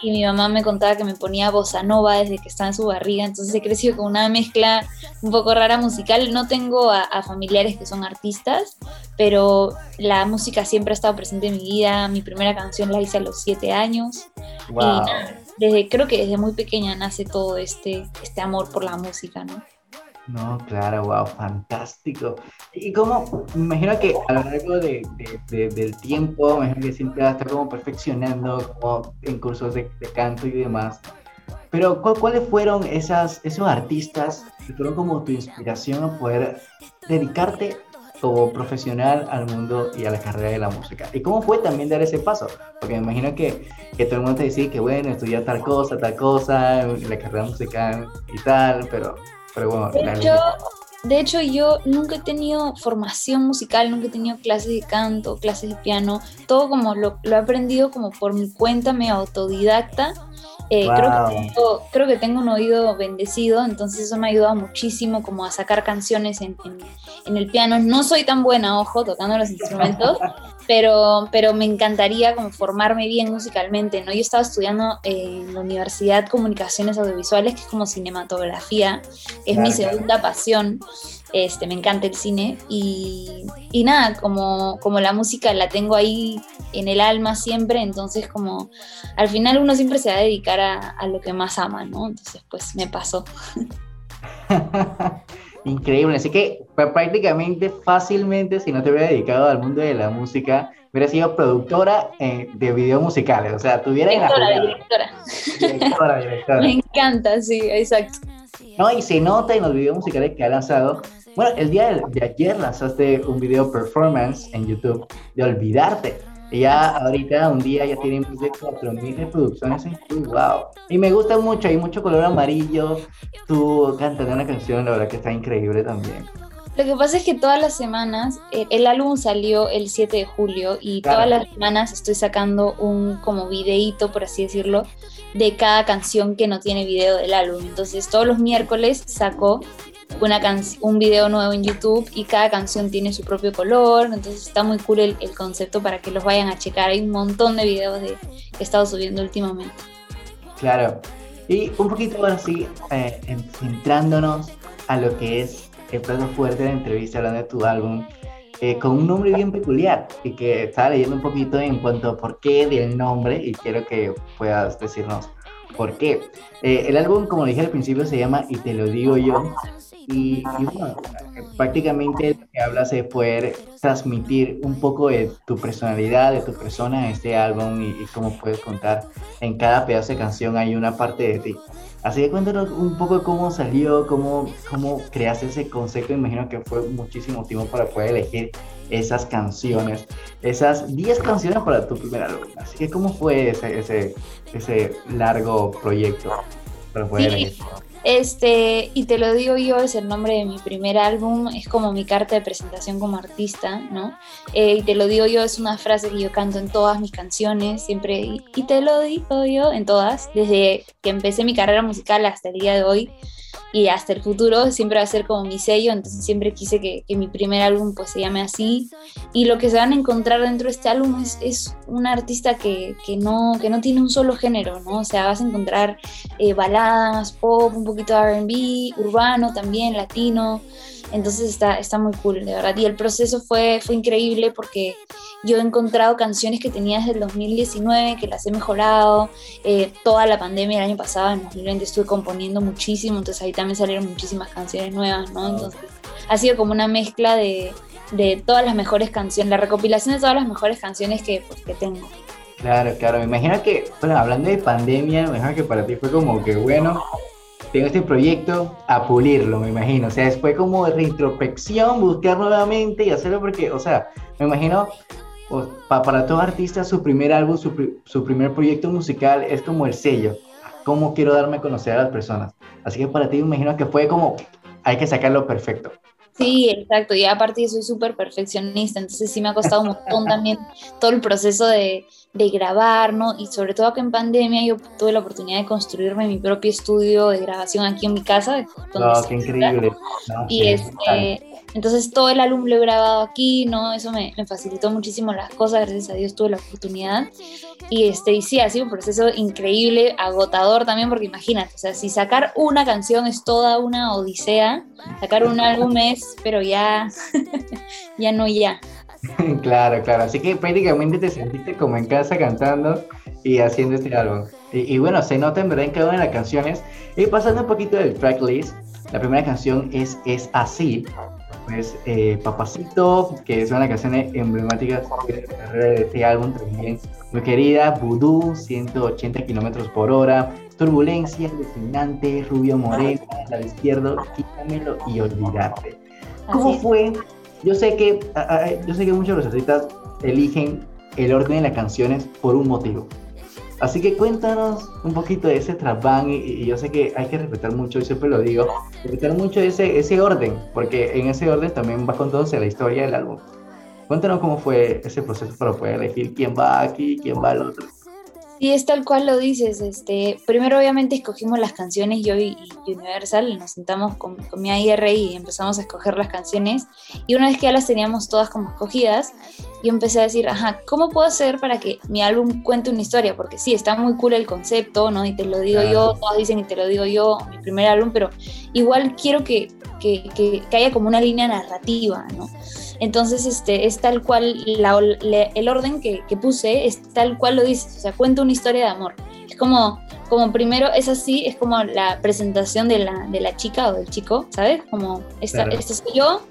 Y mi mamá me contaba que me ponía bossa nova desde que estaba en su barriga. Entonces he crecido con una mezcla un poco rara musical. No tengo a, familiares que son artistas, pero la música siempre ha estado presente en mi vida. Mi primera canción la hice a los siete años. Y desde, creo que desde muy pequeña nace todo este, este amor por la música, ¿no? No, claro, wow, fantástico. Y como, me imagino que a lo largo de, del tiempo, me imagino que siempre va a estar como perfeccionando como en cursos de, canto y demás. Pero, ¿cuáles fueron esas, esos artistas que fueron como tu inspiración a poder dedicarte como profesional al mundo y a la carrera de la música. ¿Y cómo fue también dar ese paso? Porque me imagino que, que todo el mundo te decía que bueno, estudiar tal cosa, tal cosa, la carrera musical y tal, pero, pero bueno. De hecho, de hecho, yo nunca he tenido formación musical, nunca he tenido clases de canto, clases de piano, todo como lo, lo he aprendido como por mi cuenta, me autodidacta eh, creo, que tengo, creo, que tengo, un oído bendecido, entonces eso me ha ayudado muchísimo como a sacar canciones en, en, el piano. No soy tan buena, ojo, tocando los instrumentos, pero, pero me encantaría como formarme bien musicalmente, ¿no? Yo estaba estudiando en la Universidad Comunicaciones Audiovisuales, que es como cinematografía, es mi segunda pasión. Este, me encanta el cine y, y, nada, como, como la música la tengo ahí en el alma siempre, entonces como al final uno siempre se va a dedicar a, a lo que más ama, ¿no? Entonces pues me pasó. Increíble, así que prácticamente fácilmente si no te hubiera dedicado al mundo de la música, hubiera sido productora eh, de videos musicales, o sea, tuviera directora, directora. directora, directora. Me encanta, sí, exacto. No, y se nota en los videos musicales que ha lanzado bueno, el día de ayer lanzaste un video performance en YouTube de Olvidarte. Y ya ahorita, un día, ya tiene más de 4.000 reproducciones en YouTube. ¡Wow! Y me gusta mucho, hay mucho color amarillo. Tú cantando una canción, la verdad que está increíble también. Lo que pasa es que todas las semanas, el, álbum salió el 7 de julio y todas las semanas estoy sacando un como videíto, por así decirlo, de cada canción que no tiene video del álbum. Entonces todos los miércoles saco una un video nuevo en YouTube y cada canción tiene su propio color, entonces está muy cool el, concepto para que los vayan a checar. Hay un montón de videos de, que he estado subiendo últimamente. Claro. Y un poquito ahora sí, eh, centrándonos a lo que es el plato fuerte de entrevista, hablando de tu álbum, eh, con un nombre bien peculiar y que estaba leyendo un poquito en cuanto a por qué del nombre y quiero que puedas decirnos por qué. Eh, el álbum, como dije al principio, se llama Y te lo digo yo. Y, bueno, prácticamente lo que hablas de poder transmitir un poco de tu personalidad, de tu persona en este álbum y, y cómo puedes contar en cada pedazo de canción hay una parte de ti. Así que cuéntanos un poco cómo salió, cómo, cómo creaste ese concepto. Imagino que fue muchísimo tiempo para poder elegir esas canciones, esas 10 canciones para tu primer álbum. Así que, ¿cómo fue ese, ese, ese largo proyecto para poder elegir? Este, y te lo digo yo, es el nombre de mi primer álbum, es como mi carta de presentación como artista, ¿no? Eh, y te lo digo yo, es una frase que yo canto en todas mis canciones, siempre, y, y te lo digo yo en todas, desde que empecé mi carrera musical hasta el día de hoy y hasta el futuro siempre va a ser como mi sello, entonces siempre quise que, mi primer álbum pues se llame así y lo que se van a encontrar dentro de este álbum es, es una artista que, que, no, que no tiene un solo género, ¿no? O sea, vas a encontrar eh, baladas, pop, un poquito de RB, urbano también, latino, entonces está, está muy cool, de verdad. Y el proceso fue, fue increíble porque yo he encontrado canciones que tenía desde el 2019, que las he mejorado. Eh, toda la pandemia el año pasado, en 2020, estuve componiendo muchísimo, entonces ahí también salieron muchísimas canciones nuevas, ¿no? Entonces ha sido como una mezcla de, de todas las mejores canciones, la recopilación de todas las mejores canciones que, pues, que tengo. Claro, claro. Me imagino que, bueno, hablando de pandemia, me imagino que para ti fue como que, bueno, tengo este proyecto a pulirlo, me imagino. O sea, después como de reintrospección, buscar nuevamente y hacerlo porque, o sea, me imagino, para todo artista, su primer álbum, su, su, primer proyecto musical es como el sello. ¿Cómo quiero darme a conocer a las personas? Así que para ti me imagino que fue como, hay que sacarlo perfecto. Sí, exacto. Y aparte yo soy súper perfeccionista, entonces sí me ha costado un montón también todo el proceso de, de, grabar, ¿no? Y sobre todo que en pandemia yo tuve la oportunidad de construirme mi propio estudio de grabación aquí en mi casa. Oh, qué increíble. y este, entonces todo el álbum lo he grabado aquí, ¿no? Eso me, me, facilitó muchísimo las cosas, gracias a Dios tuve la oportunidad. Y, este, y sí, ha sido un proceso increíble, agotador también, porque imagínate, o sea, si sacar una canción es toda una odisea, sacar un álbum es, pero ya, ya no ya. claro, claro, así que prácticamente te sentiste como en casa cantando y haciendo este álbum. Y, y bueno, se nota en verdad en cada una de las canciones. Y pasando un poquito del tracklist, la primera canción es Es Así, pues eh, Papacito, que es una canción emblemática de este álbum también. Muy querida, Voodoo, 180 kilómetros por hora, Turbulencia, Alucinante, Rubio Moreno, La izquierdo, Quítamelo y Olvidarte. ¿Cómo fue? Yo sé que, yo sé que muchos de los artistas eligen el orden de las canciones por un motivo. Así que cuéntanos un poquito de ese trasván y, yo sé que hay que respetar mucho, y siempre lo digo, respetar mucho ese, ese orden, porque en ese orden también va contándose la historia del álbum. Cuéntanos cómo fue ese proceso para poder elegir quién va aquí, quién va al otro. Sí, es tal cual lo dices. Este, primero, obviamente, escogimos las canciones, yo y, Universal, nos sentamos con, con, mi AIR y empezamos a escoger las canciones. Y una vez que ya las teníamos todas como escogidas, yo empecé a decir, ajá, ¿cómo puedo hacer para que mi álbum cuente una historia? Porque sí, está muy cool el concepto, ¿no? Y te lo digo yo, todos dicen y te lo digo yo, mi primer álbum, pero igual quiero que, que, que, que haya como una línea narrativa, ¿no? Entonces, este, es tal cual, la, el orden que, que, puse es tal cual lo dices, o sea, cuenta una historia de amor. Es como, como primero, es así, es como la presentación de la, de la chica o del chico, ¿sabes? Como, esta, claro. esto soy yo,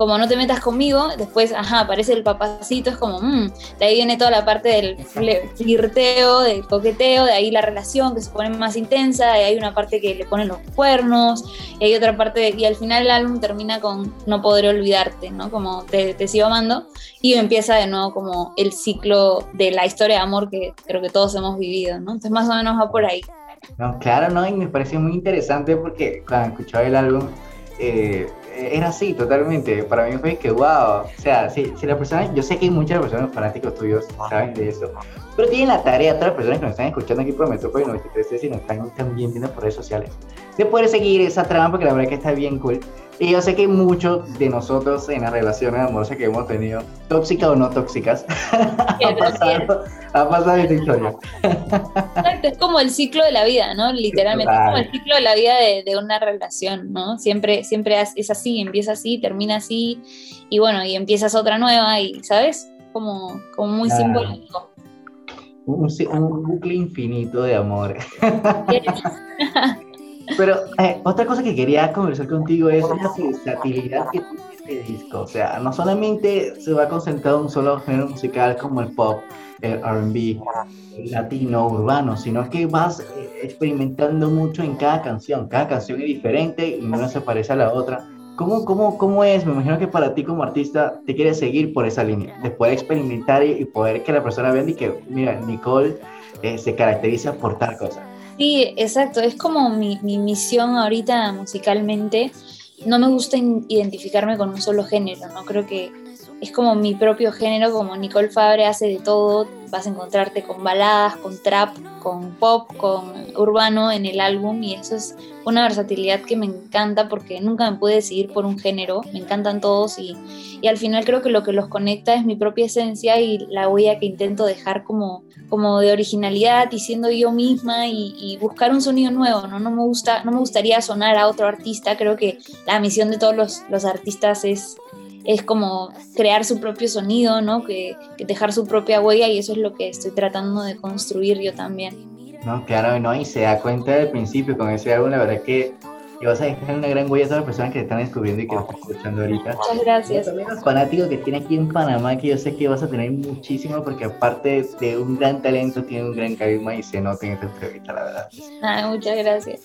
como no te metas conmigo, después, ajá, aparece el papacito, es como, mmm, de ahí viene toda la parte del flirteo, del coqueteo, de ahí la relación que se pone más intensa, de ahí una parte que le ponen los cuernos, y hay otra parte, y al final el álbum termina con no podré olvidarte, ¿no? Como te, te sigo amando, y empieza de nuevo como el ciclo de la historia de amor que creo que todos hemos vivido, ¿no? Entonces más o menos va por ahí. No, claro, no, y me pareció muy interesante porque cuando escuchaba el álbum, eh, era así, totalmente. Para mí fue que, wow. O sea, si, si la persona, yo sé que hay muchas personas fanáticos tuyos saben de eso, pero tienen la tarea, todas las personas que nos están escuchando aquí por Metrópoli 93 y nos están también viendo por redes sociales, de poder seguir esa trama, porque la verdad que está bien cool. Y yo sé que muchos de nosotros en las relaciones amorosas que hemos tenido, tóxicas o no tóxicas, ha pasado, ha pasado esta historia. Exacto, es como el ciclo de la vida, ¿no? Literalmente, es como el ciclo de la vida de, de, una relación, ¿no? Siempre, siempre es así, empieza así, termina así, y bueno, y empiezas otra nueva, y, ¿sabes? Como, como muy simbólico. Un, un, bucle infinito de amor. Pero eh, otra cosa que quería conversar contigo es la versatilidad que tiene este disco. O sea, no solamente se va a concentrar en un solo género musical como el pop, el RB, el latino, urbano, sino que vas eh, experimentando mucho en cada canción. Cada canción es diferente y no se parece a la otra. ¿Cómo, cómo, ¿Cómo es? Me imagino que para ti como artista te quieres seguir por esa línea, de poder experimentar y, poder que la persona vea y que, mira, Nicole eh, se caracteriza por tal cosa. Sí, exacto. Es como mi, mi misión ahorita musicalmente. No me gusta identificarme con un solo género, ¿no? Creo que es como mi propio género, como Nicole Fabre hace de todo, vas a encontrarte con baladas, con trap, con pop, con urbano en el álbum y eso es una versatilidad que me encanta porque nunca me pude decidir por un género, me encantan todos y, y al final creo que lo que los conecta es mi propia esencia y la huella que intento dejar como, como de originalidad y siendo yo misma y, y buscar un sonido nuevo, ¿no? No me, gusta, no me gustaría sonar a otro artista, creo que la misión de todos los, los artistas es es como crear su propio sonido, ¿no? Que, dejar su propia huella y eso es lo que estoy tratando de construir yo también. No, claro, no, y se da cuenta del principio con ese álbum, la verdad que, que vas a dejar una gran huella a todas las personas que te están descubriendo y que lo están escuchando ahorita. Muchas gracias. también los fanáticos que tiene aquí en Panamá, que yo sé que vas a tener muchísimo, porque aparte de un gran talento, tiene un gran carisma y se nota en esta entrevista, la verdad. Ah, muchas gracias.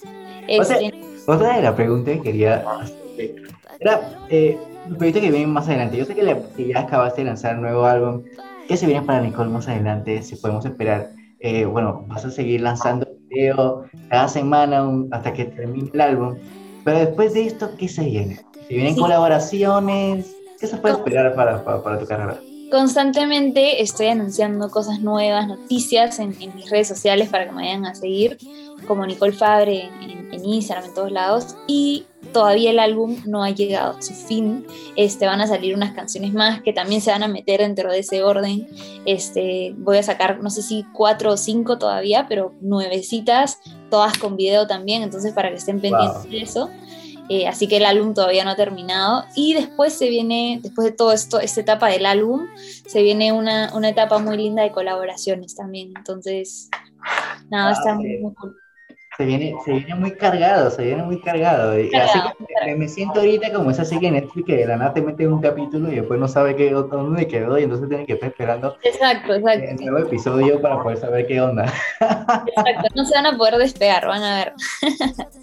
Este, otra de las preguntas que quería hacer era, eh, los proyectos que vienen más adelante. Yo sé que, ya acabaste de lanzar un nuevo álbum. ¿Qué se viene para Nicole más adelante? Si podemos esperar. Eh, bueno, vas a seguir lanzando video cada semana hasta que termine el álbum. Pero después de esto, ¿qué se viene? ¿Se vienen colaboraciones? ¿Qué se puede esperar para, para, tu carrera? Constantemente estoy anunciando cosas nuevas, noticias en, en, mis redes sociales para que me vayan a seguir, como Nicole Fabre en, en Instagram, en todos lados. Y todavía el álbum no ha llegado a su fin. Este, van a salir unas canciones más que también se van a meter dentro de ese orden. Este, voy a sacar, no sé si cuatro o cinco todavía, pero nuevecitas, todas con video también, entonces para que estén pendientes de eso. Eh, así que el álbum todavía no ha terminado. Y después se viene, después de todo esto, esta etapa del álbum, se viene una, una etapa muy linda de colaboraciones también. Entonces, nada, está muy, muy cool se viene, se viene muy cargado, se viene muy cargado. Y así que me, siento ahorita como esa serie Netflix que de la nada te mete un capítulo y después no sabe qué dónde quedó y entonces tiene que estar esperando exacto, exacto. el nuevo episodio para poder saber qué onda. Exacto, no se van a poder despegar, van a ver.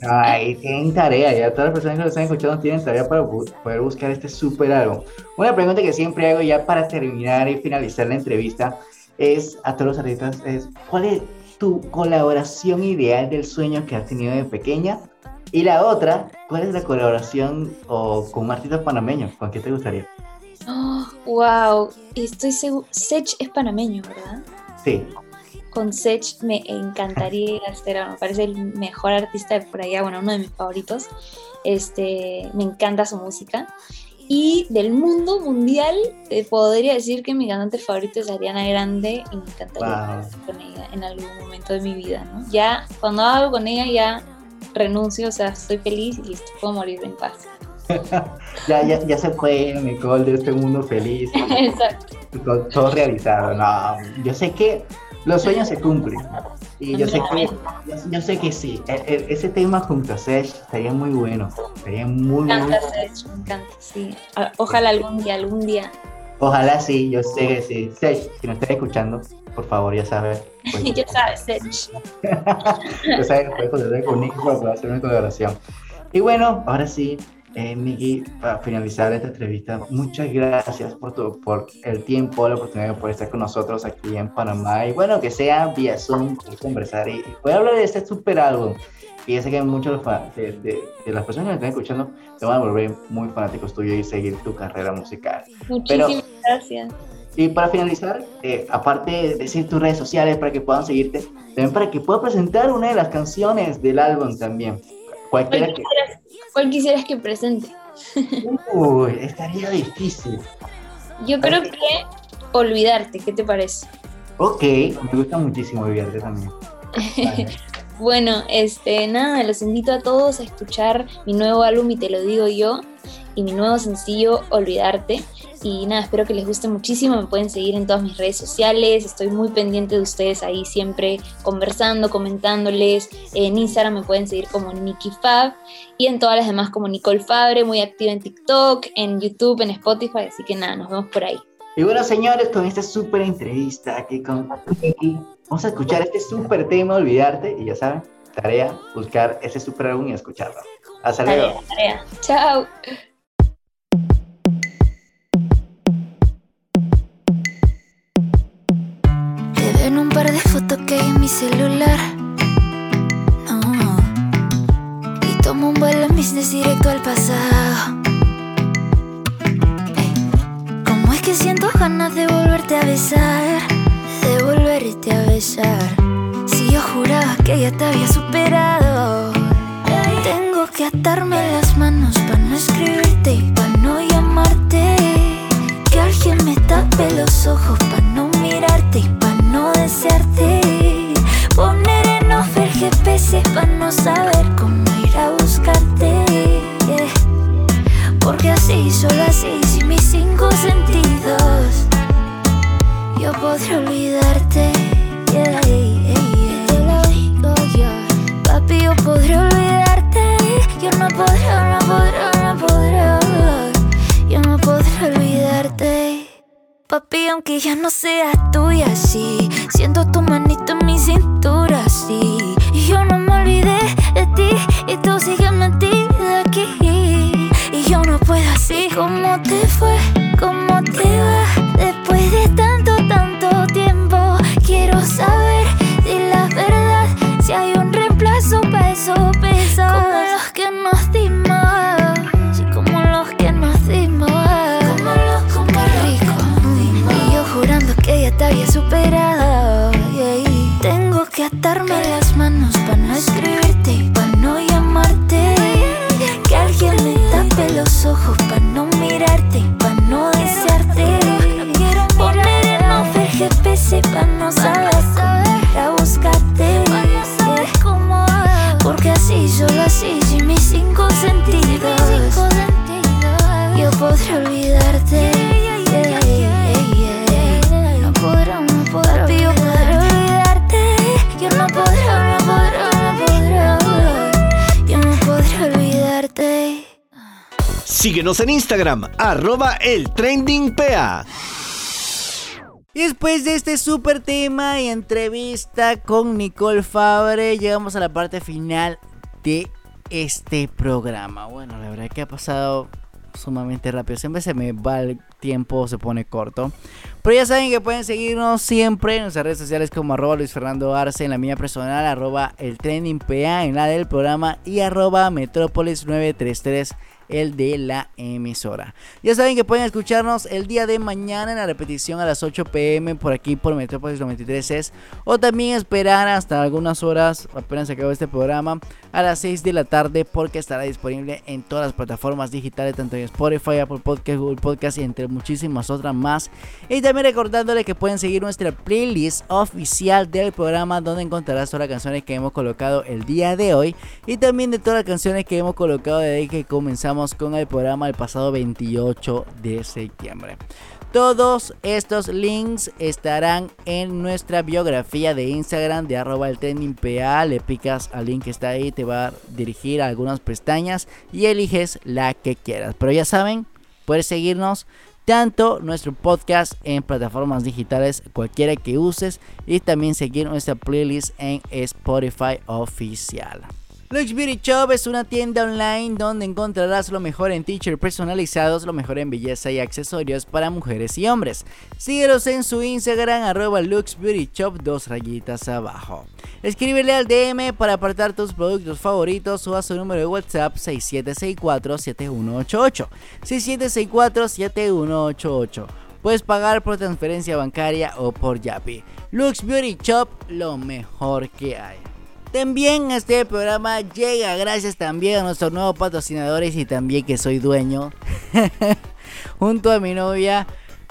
Ay, tienen tarea, ya todas las personas que lo están escuchando tienen tarea para poder buscar este super álbum. Una pregunta que siempre hago ya para terminar y finalizar la entrevista es a todos los artistas es ¿cuál es tu colaboración ideal del sueño que has tenido de pequeña? Y la otra, ¿cuál es la colaboración o con un artista panameño? ¿Con qué te gustaría? Oh, wow, estoy seguro. Sech es panameño, ¿verdad? Sí. Con Sech me encantaría hacer, me parece el mejor artista de por allá, bueno, uno de mis favoritos. Este, me encanta su música. Y del mundo mundial, te podría decir que mi cantante favorito es Ariana Grande y me encantaría con ella en algún momento de mi vida, ¿no? Ya, cuando hago con ella, ya renuncio, o sea, estoy feliz y listo, puedo morir en paz. ya, ya, ya se fue Nicole de este mundo feliz. Exacto. Todo realizado. No, yo sé que los sueños se cumplen. Y yo sé que, yo, sé que sí. E, e, ese tema junto a Sech estaría muy bueno. Estaría muy Me encanta Sech, me encanta, sí. Ojalá algún día, algún día. Ojalá sí, yo sé que sí. Sech, si nos estás escuchando, por favor, ya sabes. Pues, ya sabes, Sech. ya sabes, puedes contactar con Nico para hacer una colaboración. Y bueno, ahora sí, Miki, para finalizar esta entrevista, muchas gracias por, tu, por el tiempo, la oportunidad por estar con nosotros aquí en Panamá. Y bueno, que sea vía Zoom, conversar. Y voy a hablar de este super álbum. Y ya sé que muchos de, de, de, las personas que me están escuchando te van a volver muy fanáticos tuyos y seguir tu carrera musical. Muchísimas gracias. Y para finalizar, eh, aparte de decir tus redes sociales para que puedan seguirte, también para que puedas presentar una de las canciones del álbum también. Cualquiera que ¿Cuál quisieras que presente? Uy, estaría difícil. Yo creo que olvidarte, ¿qué te parece? Ok, me gusta muchísimo Olvidarte también. bueno, este, nada, los invito a todos a escuchar mi nuevo álbum y te lo digo yo y mi nuevo sencillo Olvidarte. Y nada, espero que les guste muchísimo. Me pueden seguir en todas mis redes sociales. Estoy muy pendiente de ustedes ahí siempre conversando, comentándoles. En Instagram me pueden seguir como Nikki Fab y en todas las demás como Nicole Fabre, muy activa en TikTok, en YouTube, en Spotify. Así que nada, nos vemos por ahí. Y bueno, señores, con esta súper entrevista aquí con Nikki, vamos a escuchar este súper tema, Olvidarte. Y ya saben, tarea, buscar ese súper álbum y escucharlo. Hasta luego. Tarea, tarea. Chao. Mi celular. No. Y tomo un vuelo business directo al pasado. ¿Cómo es que siento ganas de volverte a besar? De volverte a besar. Si yo juraba que ya te había superado. Tengo que atarme las manos para no escribirte y para no llamarte. Que alguien me tape los ojos para no mirarte y para no desearte. GPS para no saber cómo ir a buscarte. Porque así, solo así, sin mis cinco sentidos, yo podré olvidarte. Yeah, Te lo digo yo, papi, yo podré olvidarte. Yo no podré, no podré, no podré, yo no podré olvidarte. Papi, aunque ya no sea tuya, sí. Siento tu manito en mi cintura, sí. Olvidé de ti y tú sigues metida aquí. Y yo no puedo así. ¿Cómo te fue? ¿Cómo te va? Después de tanto, tanto tiempo, quiero saber si la verdad, si hay un reemplazo para eso pesos. Como los que nos dimos. Sí, como los que nos dimos. Como los, como rico. Y yo jurando que ya te había superado. yeah. Tengo que atarme las manos escribirte y para no llamarte. Que alguien me tape los ojos para no mirarte y para no desearte. Poner en off el GPS para no saber a buscarte. Porque así, solo así, sin mis cinco sentidos, yo podré olvidarte. Síguenos en Instagram, arroba el trending PA. Y después de este super tema y entrevista con Nicole Fabre, llegamos a la parte final de este programa. Bueno, la verdad que ha pasado sumamente rápido. Siempre se me va el tiempo, se pone corto. Pero ya saben que pueden seguirnos siempre en nuestras redes sociales como arroba Luis Fernando Arce, en la mía personal, arroba el trending PA, en la del programa y arroba Metrópolis 933 el de la emisora. Ya saben que pueden escucharnos el día de mañana en la repetición a las 8 pm por aquí por Metrópolis 93 es o también esperar hasta algunas horas, apenas se acabó este programa, a las 6 de la tarde porque estará disponible en todas las plataformas digitales, tanto en Spotify, Apple Podcast, Google Podcast y entre muchísimas otras más. Y también recordándole que pueden seguir nuestra playlist oficial del programa donde encontrarás todas las canciones que hemos colocado el día de hoy y también de todas las canciones que hemos colocado desde que comenzamos con el programa el pasado 28 de septiembre. Todos estos links estarán en nuestra biografía de Instagram de arroba el trending PA. Le picas al link que está ahí, te va a dirigir a algunas pestañas y eliges la que quieras. Pero ya saben, puedes seguirnos tanto nuestro podcast en plataformas digitales, cualquiera que uses, y también seguir nuestra playlist en Spotify oficial. Lux Beauty Shop es una tienda online donde encontrarás lo mejor en t-shirts personalizados, lo mejor en belleza y accesorios para mujeres y hombres. Síguelos en su Instagram, arroba Lux Beauty Shop, dos rayitas abajo. Escríbele al DM para apartar tus productos favoritos o a su número de WhatsApp 6764-7188. 6764-7188. Puedes pagar por transferencia bancaria o por Yapi. Lux Beauty Shop, lo mejor que hay. También este programa llega gracias también a nuestros nuevos patrocinadores y también que soy dueño junto a mi novia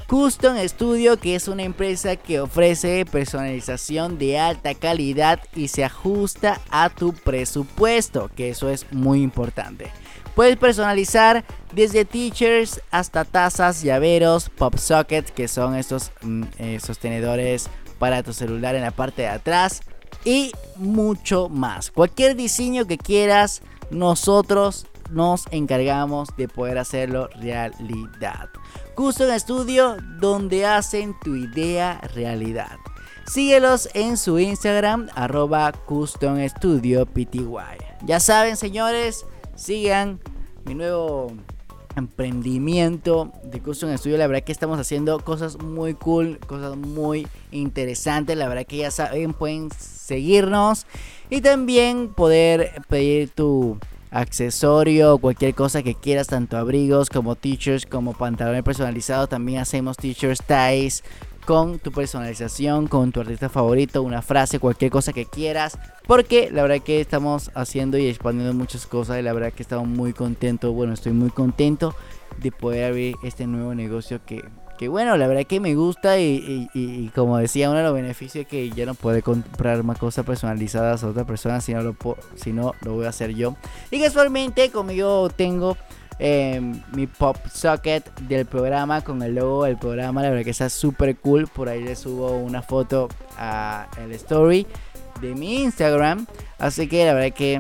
Custom Studio, que es una empresa que ofrece personalización de alta calidad y se ajusta a tu presupuesto, que eso es muy importante. Puedes personalizar desde teachers hasta tazas, llaveros, pop sockets, que son estos mm, eh, sostenedores para tu celular en la parte de atrás y mucho más. Cualquier diseño que quieras, nosotros nos encargamos de poder hacerlo realidad. Custom Studio, donde hacen tu idea realidad. Síguelos en su Instagram, arroba Custom Studio PTY. Ya saben, señores, sigan mi nuevo emprendimiento de Custom Studio. La verdad que estamos haciendo cosas muy cool, cosas muy interesantes. La verdad que ya saben, pueden seguirnos y también poder pedir tu accesorio cualquier cosa que quieras, tanto abrigos como t-shirts, como pantalones personalizados. También hacemos t-shirts, ties con tu personalización, con tu artista favorito, una frase, cualquier cosa que quieras. Porque la verdad que estamos haciendo y expandiendo muchas cosas y la verdad que estamos muy contentos. Bueno, estoy muy contento de poder abrir este nuevo negocio que, que bueno, la verdad que me gusta y, como decía, uno de los beneficios es que ya no puede comprar más cosas personalizadas a otra persona si no lo, si no, lo voy a hacer yo. Y casualmente como yo tengo Em, mi pop socket del programa con el logo del programa. La verdad que está súper cool. Por ahí le subo una foto a el story de mi Instagram. Así que la verdad que,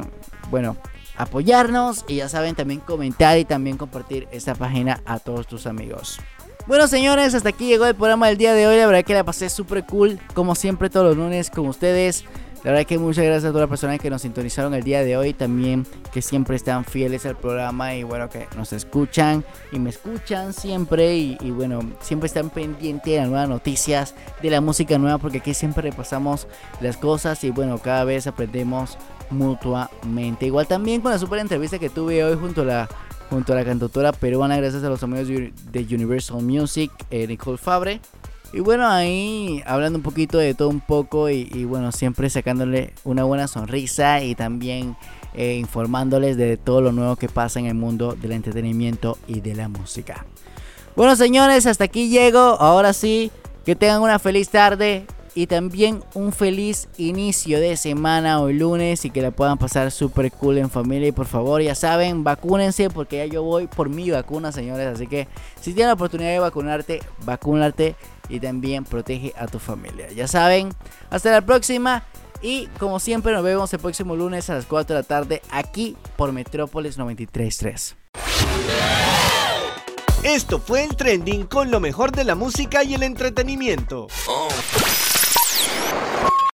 bueno, apoyarnos y ya saben también comentar y también compartir esta página a todos tus amigos. Bueno señores, hasta aquí llegó el programa del día de hoy. La verdad que la pasé súper cool. Como siempre todos los lunes con ustedes. La verdad que muchas gracias a todas las personas que nos sintonizaron el día de hoy, también que siempre están fieles al programa y bueno, que nos escuchan y me escuchan siempre y, bueno, siempre están pendientes de las nuevas noticias, de la música nueva, porque aquí siempre repasamos las cosas y bueno, cada vez aprendemos mutuamente. Igual también con la super entrevista que tuve hoy junto a la junto a la cantautora peruana, gracias a los amigos de Universal Music, eh, Nicole Fabre. Y bueno, ahí hablando un poquito de todo un poco y, bueno, siempre sacándole una buena sonrisa y también eh, informándoles de todo lo nuevo que pasa en el mundo del entretenimiento y de la música. Bueno señores, hasta aquí llego. Ahora sí, que tengan una feliz tarde y también un feliz inicio de semana hoy lunes y que la puedan pasar súper cool en familia. Y por favor, ya saben, vacúnense porque ya yo voy por mi vacuna, señores. Así que si tienen la oportunidad de vacunarte, vacúnate y también protege a tu familia. Ya saben, hasta la próxima. Y como siempre nos vemos el próximo lunes a las 4 de la tarde aquí por Metrópolis 93.3. Esto fue el trending con lo mejor de la música y el entretenimiento. Oh.